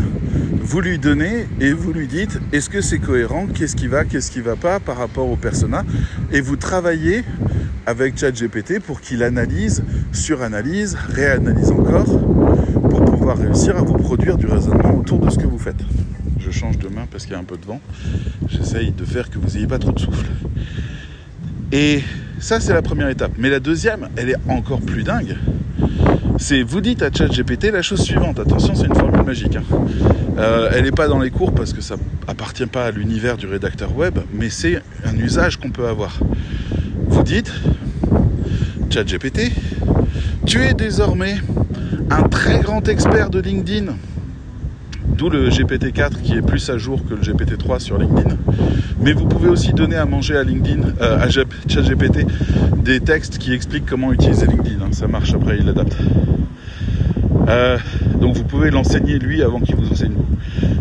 Speaker 1: vous lui donnez et vous lui dites est-ce que c'est cohérent, qu'est-ce qui va, qu'est-ce qui va pas par rapport au persona? Et vous travaillez avec ChatGPT pour qu'il analyse, suranalyse, réanalyse encore pour pouvoir réussir à vous produire du raisonnement autour de ce que vous faites. Je change de main parce qu'il y a un peu de vent. J'essaye de faire que vous n'ayez pas trop de souffle. Et ça, c'est la première étape. Mais la deuxième, elle est encore plus dingue c'est vous dites à ChatGPT la chose suivante. Attention, c'est une formule magique. Hein. Euh, elle n'est pas dans les cours parce que ça appartient pas à l'univers du rédacteur web, mais c'est un usage qu'on peut avoir. Vous dites, ChatGPT, tu es désormais un très grand expert de LinkedIn. D'où le GPT-4 qui est plus à jour que le GPT-3 sur LinkedIn. Mais vous pouvez aussi donner à manger à LinkedIn, euh, à ChatGPT, des textes qui expliquent comment utiliser LinkedIn. Hein. Ça marche après, il l'adapte. Euh, donc vous pouvez l'enseigner lui avant qu'il vous enseigne vous.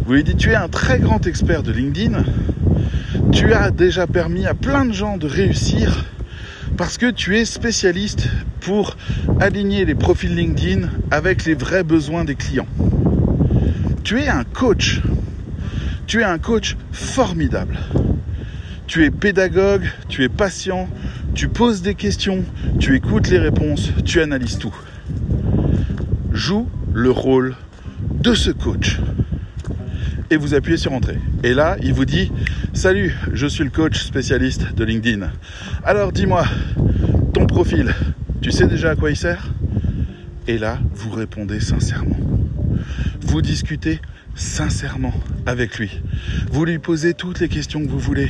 Speaker 1: Vous lui dites tu es un très grand expert de LinkedIn. Tu as déjà permis à plein de gens de réussir. Parce que tu es spécialiste pour aligner les profils LinkedIn avec les vrais besoins des clients. Tu es un coach. Tu es un coach formidable. Tu es pédagogue, tu es patient, tu poses des questions, tu écoutes les réponses, tu analyses tout. Joue le rôle de ce coach. Et vous appuyez sur Entrée. Et là, il vous dit Salut, je suis le coach spécialiste de LinkedIn. Alors dis-moi, ton profil, tu sais déjà à quoi il sert? Et là, vous répondez sincèrement. Vous discutez sincèrement avec lui. Vous lui posez toutes les questions que vous voulez.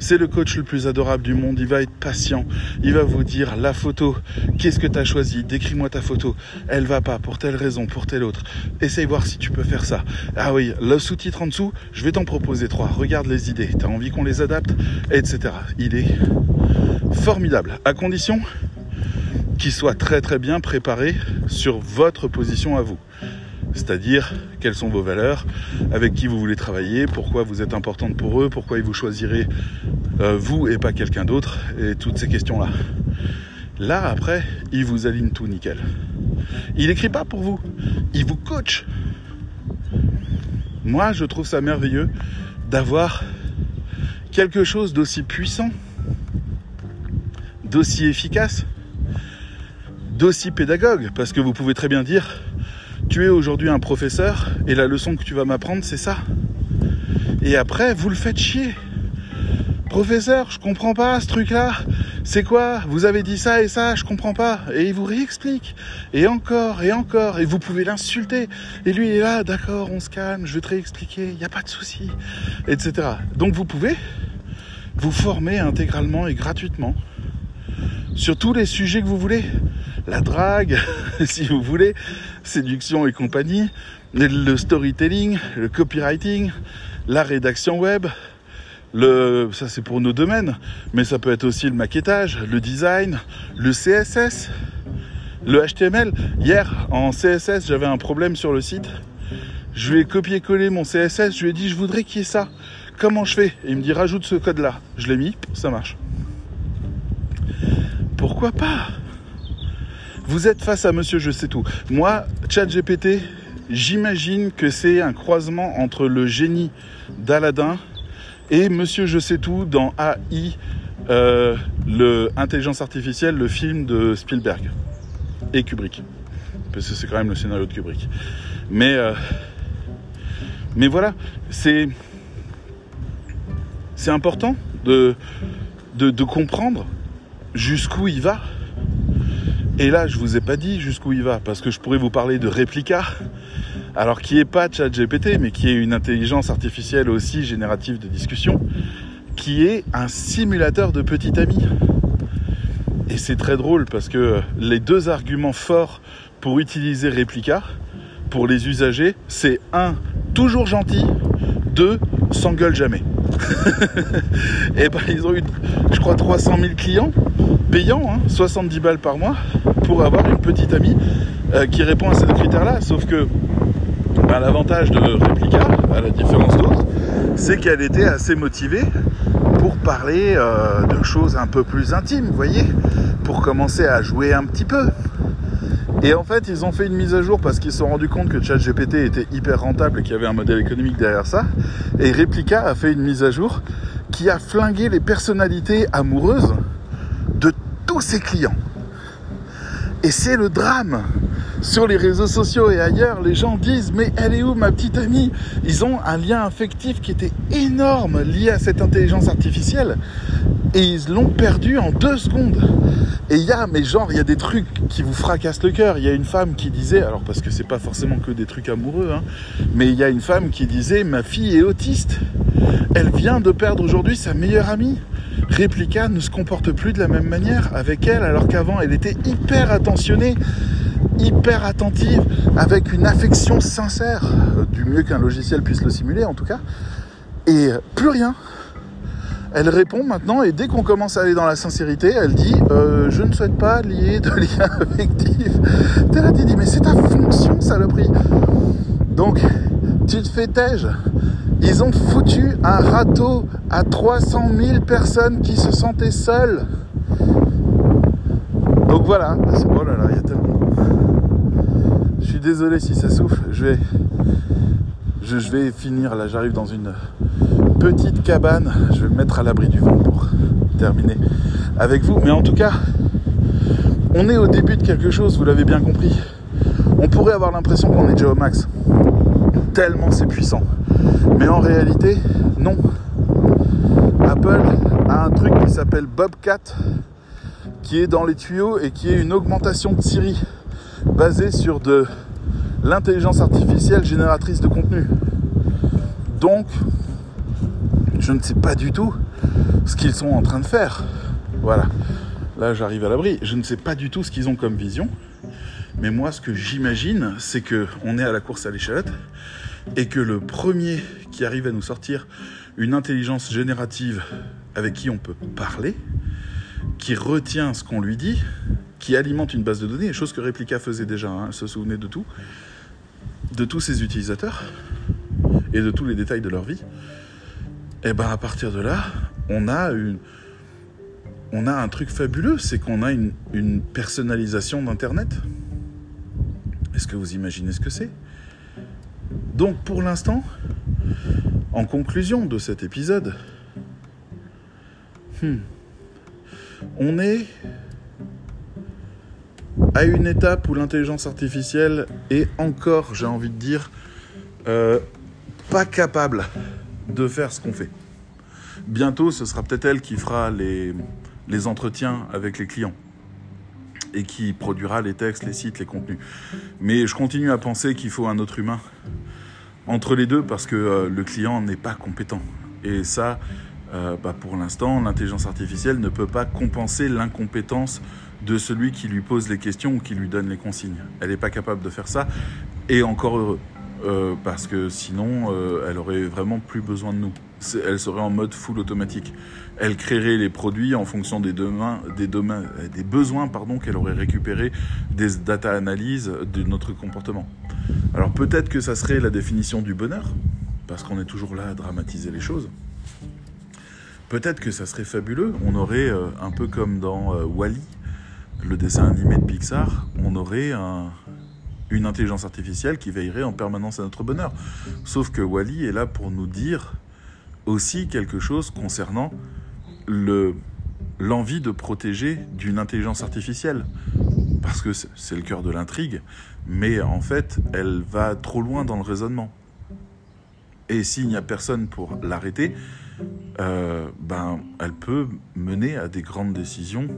Speaker 1: C'est le coach le plus adorable du monde. Il va être patient. Il va vous dire la photo. Qu'est-ce que tu as choisi? Décris-moi ta photo. Elle va pas pour telle raison, pour telle autre. Essaye voir si tu peux faire ça. Ah oui, le sous-titre en dessous, je vais t'en proposer trois. Regarde les idées. Tu as envie qu'on les adapte? Etc. Il est formidable. À condition qu'il soit très très bien préparé sur votre position à vous c'est-à-dire quelles sont vos valeurs, avec qui vous voulez travailler, pourquoi vous êtes importante pour eux, pourquoi ils vous choisiraient euh, vous et pas quelqu'un d'autre, et toutes ces questions-là. Là, après, il vous aligne tout nickel. Il n'écrit pas pour vous, il vous coach. Moi, je trouve ça merveilleux d'avoir quelque chose d'aussi puissant, d'aussi efficace, d'aussi pédagogue, parce que vous pouvez très bien dire, tu es aujourd'hui un professeur et la leçon que tu vas m'apprendre, c'est ça. Et après, vous le faites chier. Professeur, je comprends pas ce truc-là. C'est quoi? Vous avez dit ça et ça, je comprends pas. Et il vous réexplique. Et encore, et encore. Et vous pouvez l'insulter. Et lui, il est là, d'accord, on se calme, je vais te réexpliquer, il n'y a pas de souci. Etc. Donc vous pouvez vous former intégralement et gratuitement sur tous les sujets que vous voulez la drague, si vous voulez, séduction et compagnie, le storytelling, le copywriting, la rédaction web, ça c'est pour nos domaines, mais ça peut être aussi le maquettage, le design, le CSS, le HTML. Hier, en CSS, j'avais un problème sur le site. Je lui ai copié-collé mon CSS, je lui ai dit je voudrais qu'il y ait ça. Comment je fais? Et il me dit rajoute ce code là. Je l'ai mis, ça marche. Pourquoi pas? Vous êtes face à monsieur je sais tout. Moi, ChatGPT, j'imagine que c'est un croisement entre le génie d'Aladin et monsieur je sais tout dans AI, euh, le intelligence artificielle, le film de Spielberg et Kubrick. Parce que c'est quand même le scénario de Kubrick. Mais, euh, mais voilà, c'est, c'est important de, de, de comprendre jusqu'où il va. Et là, je vous ai pas dit jusqu'où il va, parce que je pourrais vous parler de Replica, alors qui est pas ChatGPT, mais qui est une intelligence artificielle aussi générative de discussion, qui est un simulateur de petit ami. Et c'est très drôle parce que les deux arguments forts pour utiliser Replica, pour les usagers, c'est un, toujours gentil, deux, s'engueule jamais. et ben ils ont eu, je crois, 300 000 clients payants, 70 hein, balles par mois, pour avoir une petite amie euh, qui répond à ces critères-là. Sauf que ben, l'avantage de Replica, à la différence d'autres, c'est qu'elle était assez motivée pour parler euh, de choses un peu plus intimes, vous voyez, pour commencer à jouer un petit peu. Et en fait, ils ont fait une mise à jour parce qu'ils se sont rendus compte que ChatGPT était hyper rentable et qu'il y avait un modèle économique derrière ça. Et Replica a fait une mise à jour qui a flingué les personnalités amoureuses de tous ses clients. Et c'est le drame. Sur les réseaux sociaux et ailleurs, les gens disent Mais elle est où ma petite amie? Ils ont un lien affectif qui était énorme lié à cette intelligence artificielle. Et ils l'ont perdu en deux secondes. Et il y a, mais genre, il y a des trucs qui vous fracassent le cœur. Il y a une femme qui disait, alors parce que c'est pas forcément que des trucs amoureux, hein, mais il y a une femme qui disait Ma fille est autiste. Elle vient de perdre aujourd'hui sa meilleure amie. Réplica ne se comporte plus de la même manière avec elle, alors qu'avant elle était hyper attentionnée, hyper attentive, avec une affection sincère, euh, du mieux qu'un logiciel puisse le simuler en tout cas, et plus rien. Elle répond maintenant et dès qu'on commence à aller dans la sincérité, elle dit euh, je ne souhaite pas lier de lien affectif. T'es là, tu mais c'est ta fonction saloperie. Donc tu te fais tège. Ils ont foutu un râteau à 300 000 personnes qui se sentaient seules. Donc voilà, oh là là, il y a tellement. Je suis désolé si ça souffle, je vais, je, je vais finir là, j'arrive dans une petite cabane, je vais me mettre à l'abri du vent pour terminer avec vous. Mais en tout cas, on est au début de quelque chose, vous l'avez bien compris. On pourrait avoir l'impression qu'on est déjà au max. Tellement c'est puissant. Mais en réalité, non. Apple a un truc qui s'appelle Bobcat, qui est dans les tuyaux et qui est une augmentation de Siri basée sur de l'intelligence artificielle génératrice de contenu. Donc, je ne sais pas du tout ce qu'ils sont en train de faire. Voilà. Là, j'arrive à l'abri. Je ne sais pas du tout ce qu'ils ont comme vision. Mais moi, ce que j'imagine, c'est que on est à la course à l'échalote et que le premier qui arrive à nous sortir une intelligence générative avec qui on peut parler, qui retient ce qu'on lui dit, qui alimente une base de données, chose que Replica faisait déjà, hein, se souvenait de tout, de tous ses utilisateurs et de tous les détails de leur vie, et ben à partir de là, on a une, on a un truc fabuleux, c'est qu'on a une personnalisation d'Internet. Est-ce que vous imaginez ce que c'est? Donc pour l'instant, en conclusion de cet épisode, hmm, on est à une étape où l'intelligence artificielle est encore, j'ai envie de dire, euh, pas capable de faire ce qu'on fait. Bientôt, ce sera peut-être elle qui fera les, les entretiens avec les clients et qui produira les textes, les sites, les contenus. Mais je continue à penser qu'il faut un autre humain entre les deux parce que euh, le client n'est pas compétent. Et ça, euh, bah, pour l'instant, l'intelligence artificielle ne peut pas compenser l'incompétence de celui qui lui pose les questions ou qui lui donne les consignes. Elle n'est pas capable de faire ça, et encore heureux, euh, parce que sinon, elle aurait vraiment plus besoin de nous. Elle serait en mode full automatique. Elle créerait les produits en fonction des, domaines, des besoins pardon, qu'elle aurait récupérés des data analyses de notre comportement. Alors peut-être que ça serait la définition du bonheur, parce qu'on est toujours là à dramatiser les choses. Peut-être que ça serait fabuleux. On aurait, euh, un peu comme dans euh, Wally, le dessin animé de Pixar, on aurait une intelligence artificielle qui veillerait en permanence à notre bonheur. Sauf que Wally est là pour nous dire aussi quelque chose concernant le, l'envie de protéger d'une intelligence artificielle. Parce que c'est le cœur de l'intrigue, mais en fait, elle va trop loin dans le raisonnement. Et s'il n'y a personne pour l'arrêter, euh, ben, elle peut mener à des grandes décisions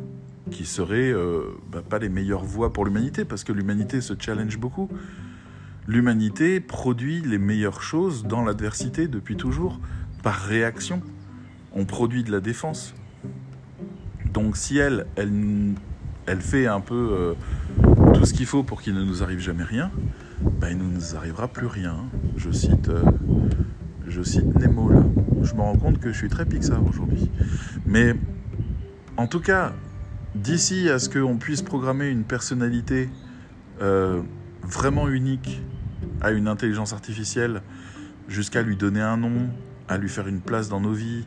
Speaker 1: qui seraient euh, ben, pas les meilleures voies pour l'humanité, parce que l'humanité se challenge beaucoup. L'humanité produit les meilleures choses dans l'adversité depuis toujours, par réaction. On produit de la défense. Donc si elle, fait un peu euh, tout ce qu'il faut pour qu'il ne nous arrive jamais rien, ben, il ne nous arrivera plus rien. Je cite je cite Nemo là. Je me rends compte que je suis très Pixar aujourd'hui. Mais en tout cas, d'ici à ce qu'on puisse programmer une personnalité euh, vraiment unique à une intelligence artificielle, jusqu'à lui donner un nom, à lui faire une place dans nos vies,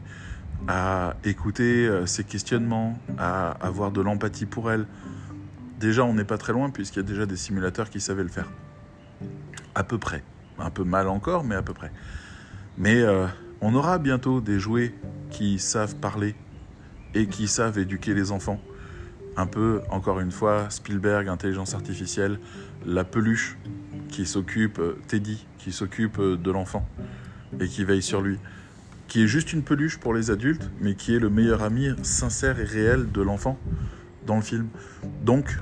Speaker 1: à écouter euh, ses questionnements, à avoir de l'empathie pour elle. Déjà, on n'est pas très loin puisqu'il y a déjà des simulateurs qui savaient le faire. À peu près. Un peu mal encore, mais à peu près. Mais euh, on aura bientôt des jouets qui savent parler et qui savent éduquer les enfants. Un peu, encore une fois, Spielberg, intelligence artificielle, la peluche qui s'occupe, euh, Teddy, qui s'occupe de l'enfant et qui veille sur lui. Qui est juste une peluche pour les adultes, mais qui est le meilleur ami sincère et réel de l'enfant dans le film. Donc,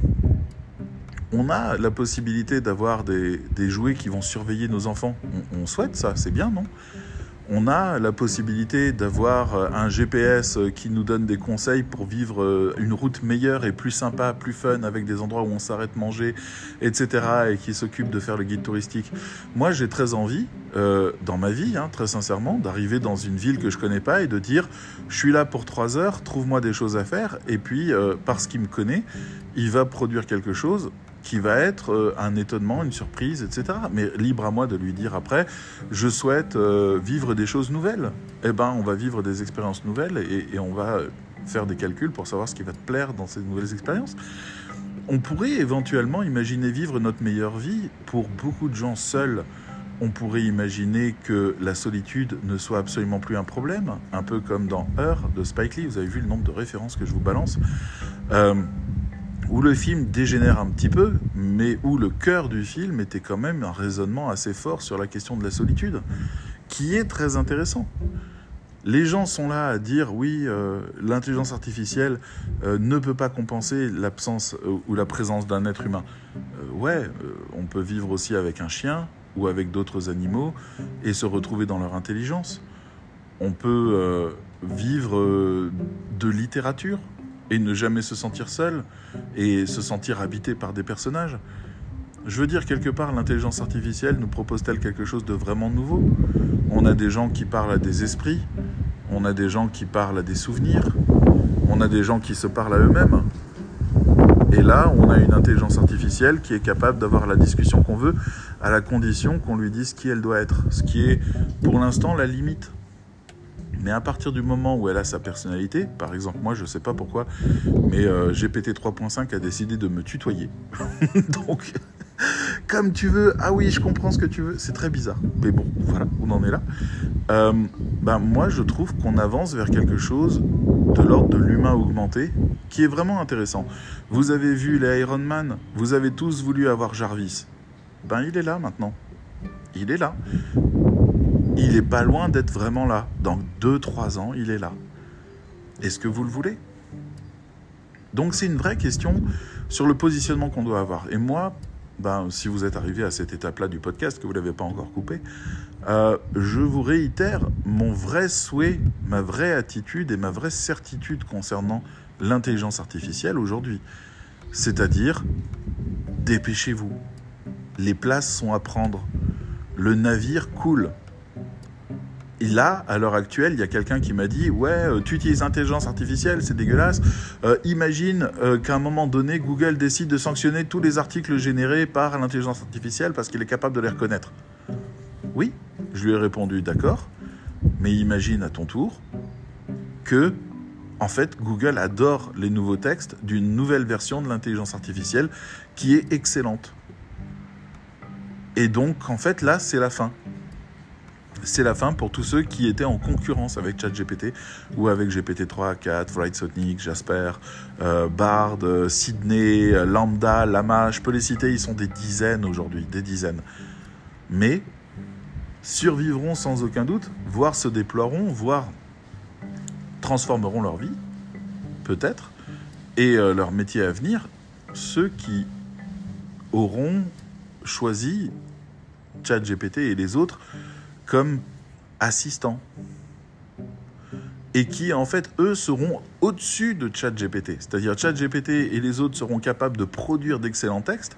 Speaker 1: on a la possibilité d'avoir des, jouets qui vont surveiller nos enfants. On, souhaite ça, c'est bien, non? On a la possibilité d'avoir euh, un GPS euh, qui nous donne des conseils pour vivre euh, une route meilleure et plus sympa, plus fun, avec des endroits où on s'arrête manger, etc. et qui s'occupe de faire le guide touristique. Moi, j'ai très envie, dans ma vie, hein, très sincèrement, d'arriver dans une ville que je connais pas et de dire, je suis là pour trois heures, trouve-moi des choses à faire, et puis, parce qu'il me connaît, il va produire quelque chose qui va être euh, un étonnement, une surprise, etc. Mais libre à moi de lui dire après, je souhaite euh, vivre des choses nouvelles. Eh ben, on va vivre des expériences nouvelles et, on va faire des calculs pour savoir ce qui va te plaire dans ces nouvelles expériences. on pourrait éventuellement imaginer vivre notre meilleure vie. Pour beaucoup de gens seuls, on pourrait imaginer que la solitude ne soit absolument plus un problème, un peu comme dans Heure de Spike Lee. Vous avez vu le nombre de références que je vous balance. Euh, où le film dégénère un petit peu, mais où le cœur du film était quand même un raisonnement assez fort sur la question de la solitude, qui est très intéressant. Les gens sont là à dire oui, euh, l'intelligence artificielle euh, ne peut pas compenser l'absence euh, ou la présence d'un être humain. ouais, on peut vivre aussi avec un chien ou avec d'autres animaux et se retrouver dans leur intelligence. On peut vivre de littérature et ne jamais se sentir seul et se sentir habité par des personnages. Je veux dire, quelque part, l'intelligence artificielle nous propose-t-elle quelque chose de vraiment nouveau? On a des gens qui parlent à des esprits, on a des gens qui parlent à des souvenirs, on a des gens qui se parlent à eux-mêmes. Et là, on a une intelligence artificielle qui est capable d'avoir la discussion qu'on veut, à la condition qu'on lui dise qui elle doit être, ce qui est pour l'instant la limite. Mais à partir du moment où elle a sa personnalité, par exemple, moi je sais pas pourquoi, mais euh, GPT 3.5 a décidé de me tutoyer. Donc, comme tu veux, ah oui, je comprends ce que tu veux, c'est très bizarre. Mais bon, voilà, on en est là. Euh, ben, moi je trouve qu'on avance vers quelque chose de l'ordre de l'humain augmenté qui est vraiment intéressant. Vous avez vu les Iron Man, vous avez tous voulu avoir Jarvis. Ben il est là maintenant. Il est là il est pas loin d'être vraiment là. Dans 2-3 ans, il est là. Est-ce que vous le voulez? Donc c'est une vraie question sur le positionnement qu'on doit avoir. Et moi, ben, si vous êtes arrivé à cette étape-là du podcast, que vous ne l'avez pas encore coupé, euh, je vous réitère mon vrai souhait, ma vraie attitude et ma vraie certitude concernant l'intelligence artificielle aujourd'hui. C'est-à-dire, dépêchez-vous. Les places sont à prendre. Le navire coule. Là, à l'heure actuelle, il y a quelqu'un qui m'a dit Ouais, euh, tu utilises l'intelligence artificielle, c'est dégueulasse. Euh, imagine euh, qu'à un moment donné, Google décide de sanctionner tous les articles générés par l'intelligence artificielle parce qu'il est capable de les reconnaître. Oui, je lui ai répondu D'accord, mais imagine à ton tour que, en fait, Google adore les nouveaux textes d'une nouvelle version de l'intelligence artificielle qui est excellente. Et donc, en fait, là, c'est la fin c'est la fin pour tous ceux qui étaient en concurrence avec ChatGPT ou avec GPT-3, 4, Write Jasper, euh, Bard, euh, Sydney, euh, Lambda, Lama. Je peux les citer, ils sont des dizaines aujourd'hui, des dizaines. Mais survivront sans aucun doute, voire se déploieront, voire transformeront leur vie, peut-être, et leur métier à venir, ceux qui auront choisi ChatGPT et les autres comme assistants. Et qui, en fait, eux, seront au-dessus de ChatGPT. C'est-à-dire, ChatGPT et les autres seront capables de produire d'excellents textes,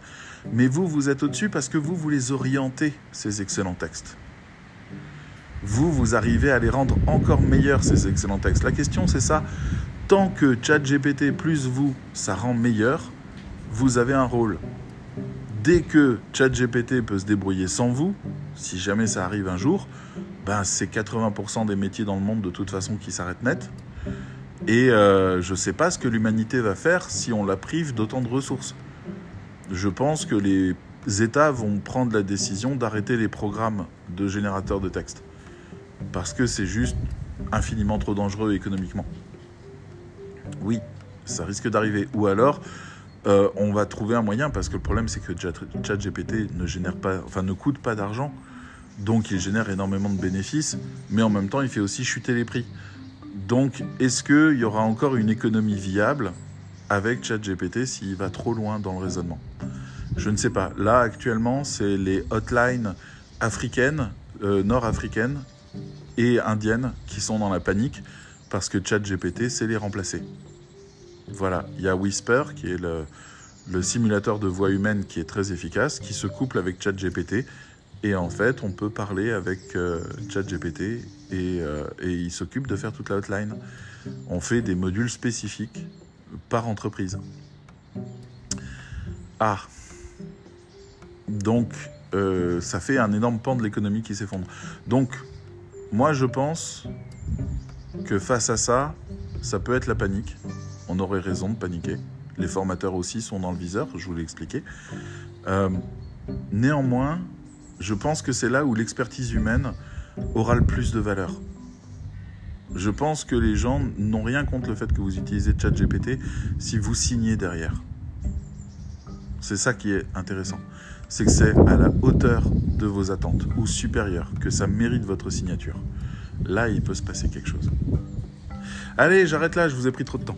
Speaker 1: mais vous, vous êtes au-dessus parce que vous, vous les orientez, ces excellents textes. Vous, vous arrivez à les rendre encore meilleurs, ces excellents textes. La question, c'est ça. Tant que ChatGPT plus vous, ça rend meilleur, vous avez un rôle dès que ChatGPT peut se débrouiller sans vous, si jamais ça arrive un jour, ben c'est 80% des métiers dans le monde de toute façon qui s'arrêtent net. Et euh, je ne sais pas ce que l'humanité va faire si on la prive d'autant de ressources. Je pense que les États vont prendre la décision d'arrêter les programmes de générateurs de texte. Parce que c'est juste infiniment trop dangereux économiquement. Oui, ça risque d'arriver. Ou alors, euh, on va trouver un moyen parce que le problème c'est que ChatGPT ne génère pas, enfin ne coûte pas d'argent, donc il génère énormément de bénéfices, mais en même temps il fait aussi chuter les prix. Donc est-ce qu'il y aura encore une économie viable avec ChatGPT s'il va trop loin dans le raisonnement? Je ne sais pas. Là actuellement c'est les hotlines africaines, euh, nord-africaines et indiennes qui sont dans la panique parce que ChatGPT sait les remplacer. Voilà, il y a Whisper qui est le, simulateur de voix humaine qui est très efficace, qui se couple avec ChatGPT. Et en fait, on peut parler avec euh, ChatGPT euh, et, il s'occupe de faire toute la hotline. On fait des modules spécifiques par entreprise. Ah Donc, euh, ça fait un énorme pan de l'économie qui s'effondre. Donc, moi, je pense que face à ça, ça peut être la panique on aurait raison de paniquer. Les formateurs aussi sont dans le viseur, je vous l'ai expliqué. Euh, néanmoins, je pense que c'est là où l'expertise humaine aura le plus de valeur. Je pense que les gens n'ont rien contre le fait que vous utilisez ChatGPT si vous signez derrière. C'est ça qui est intéressant. C'est que c'est à la hauteur de vos attentes ou supérieur, que ça mérite votre signature. Là, il peut se passer quelque chose. Allez, j'arrête là, je vous ai pris trop de temps.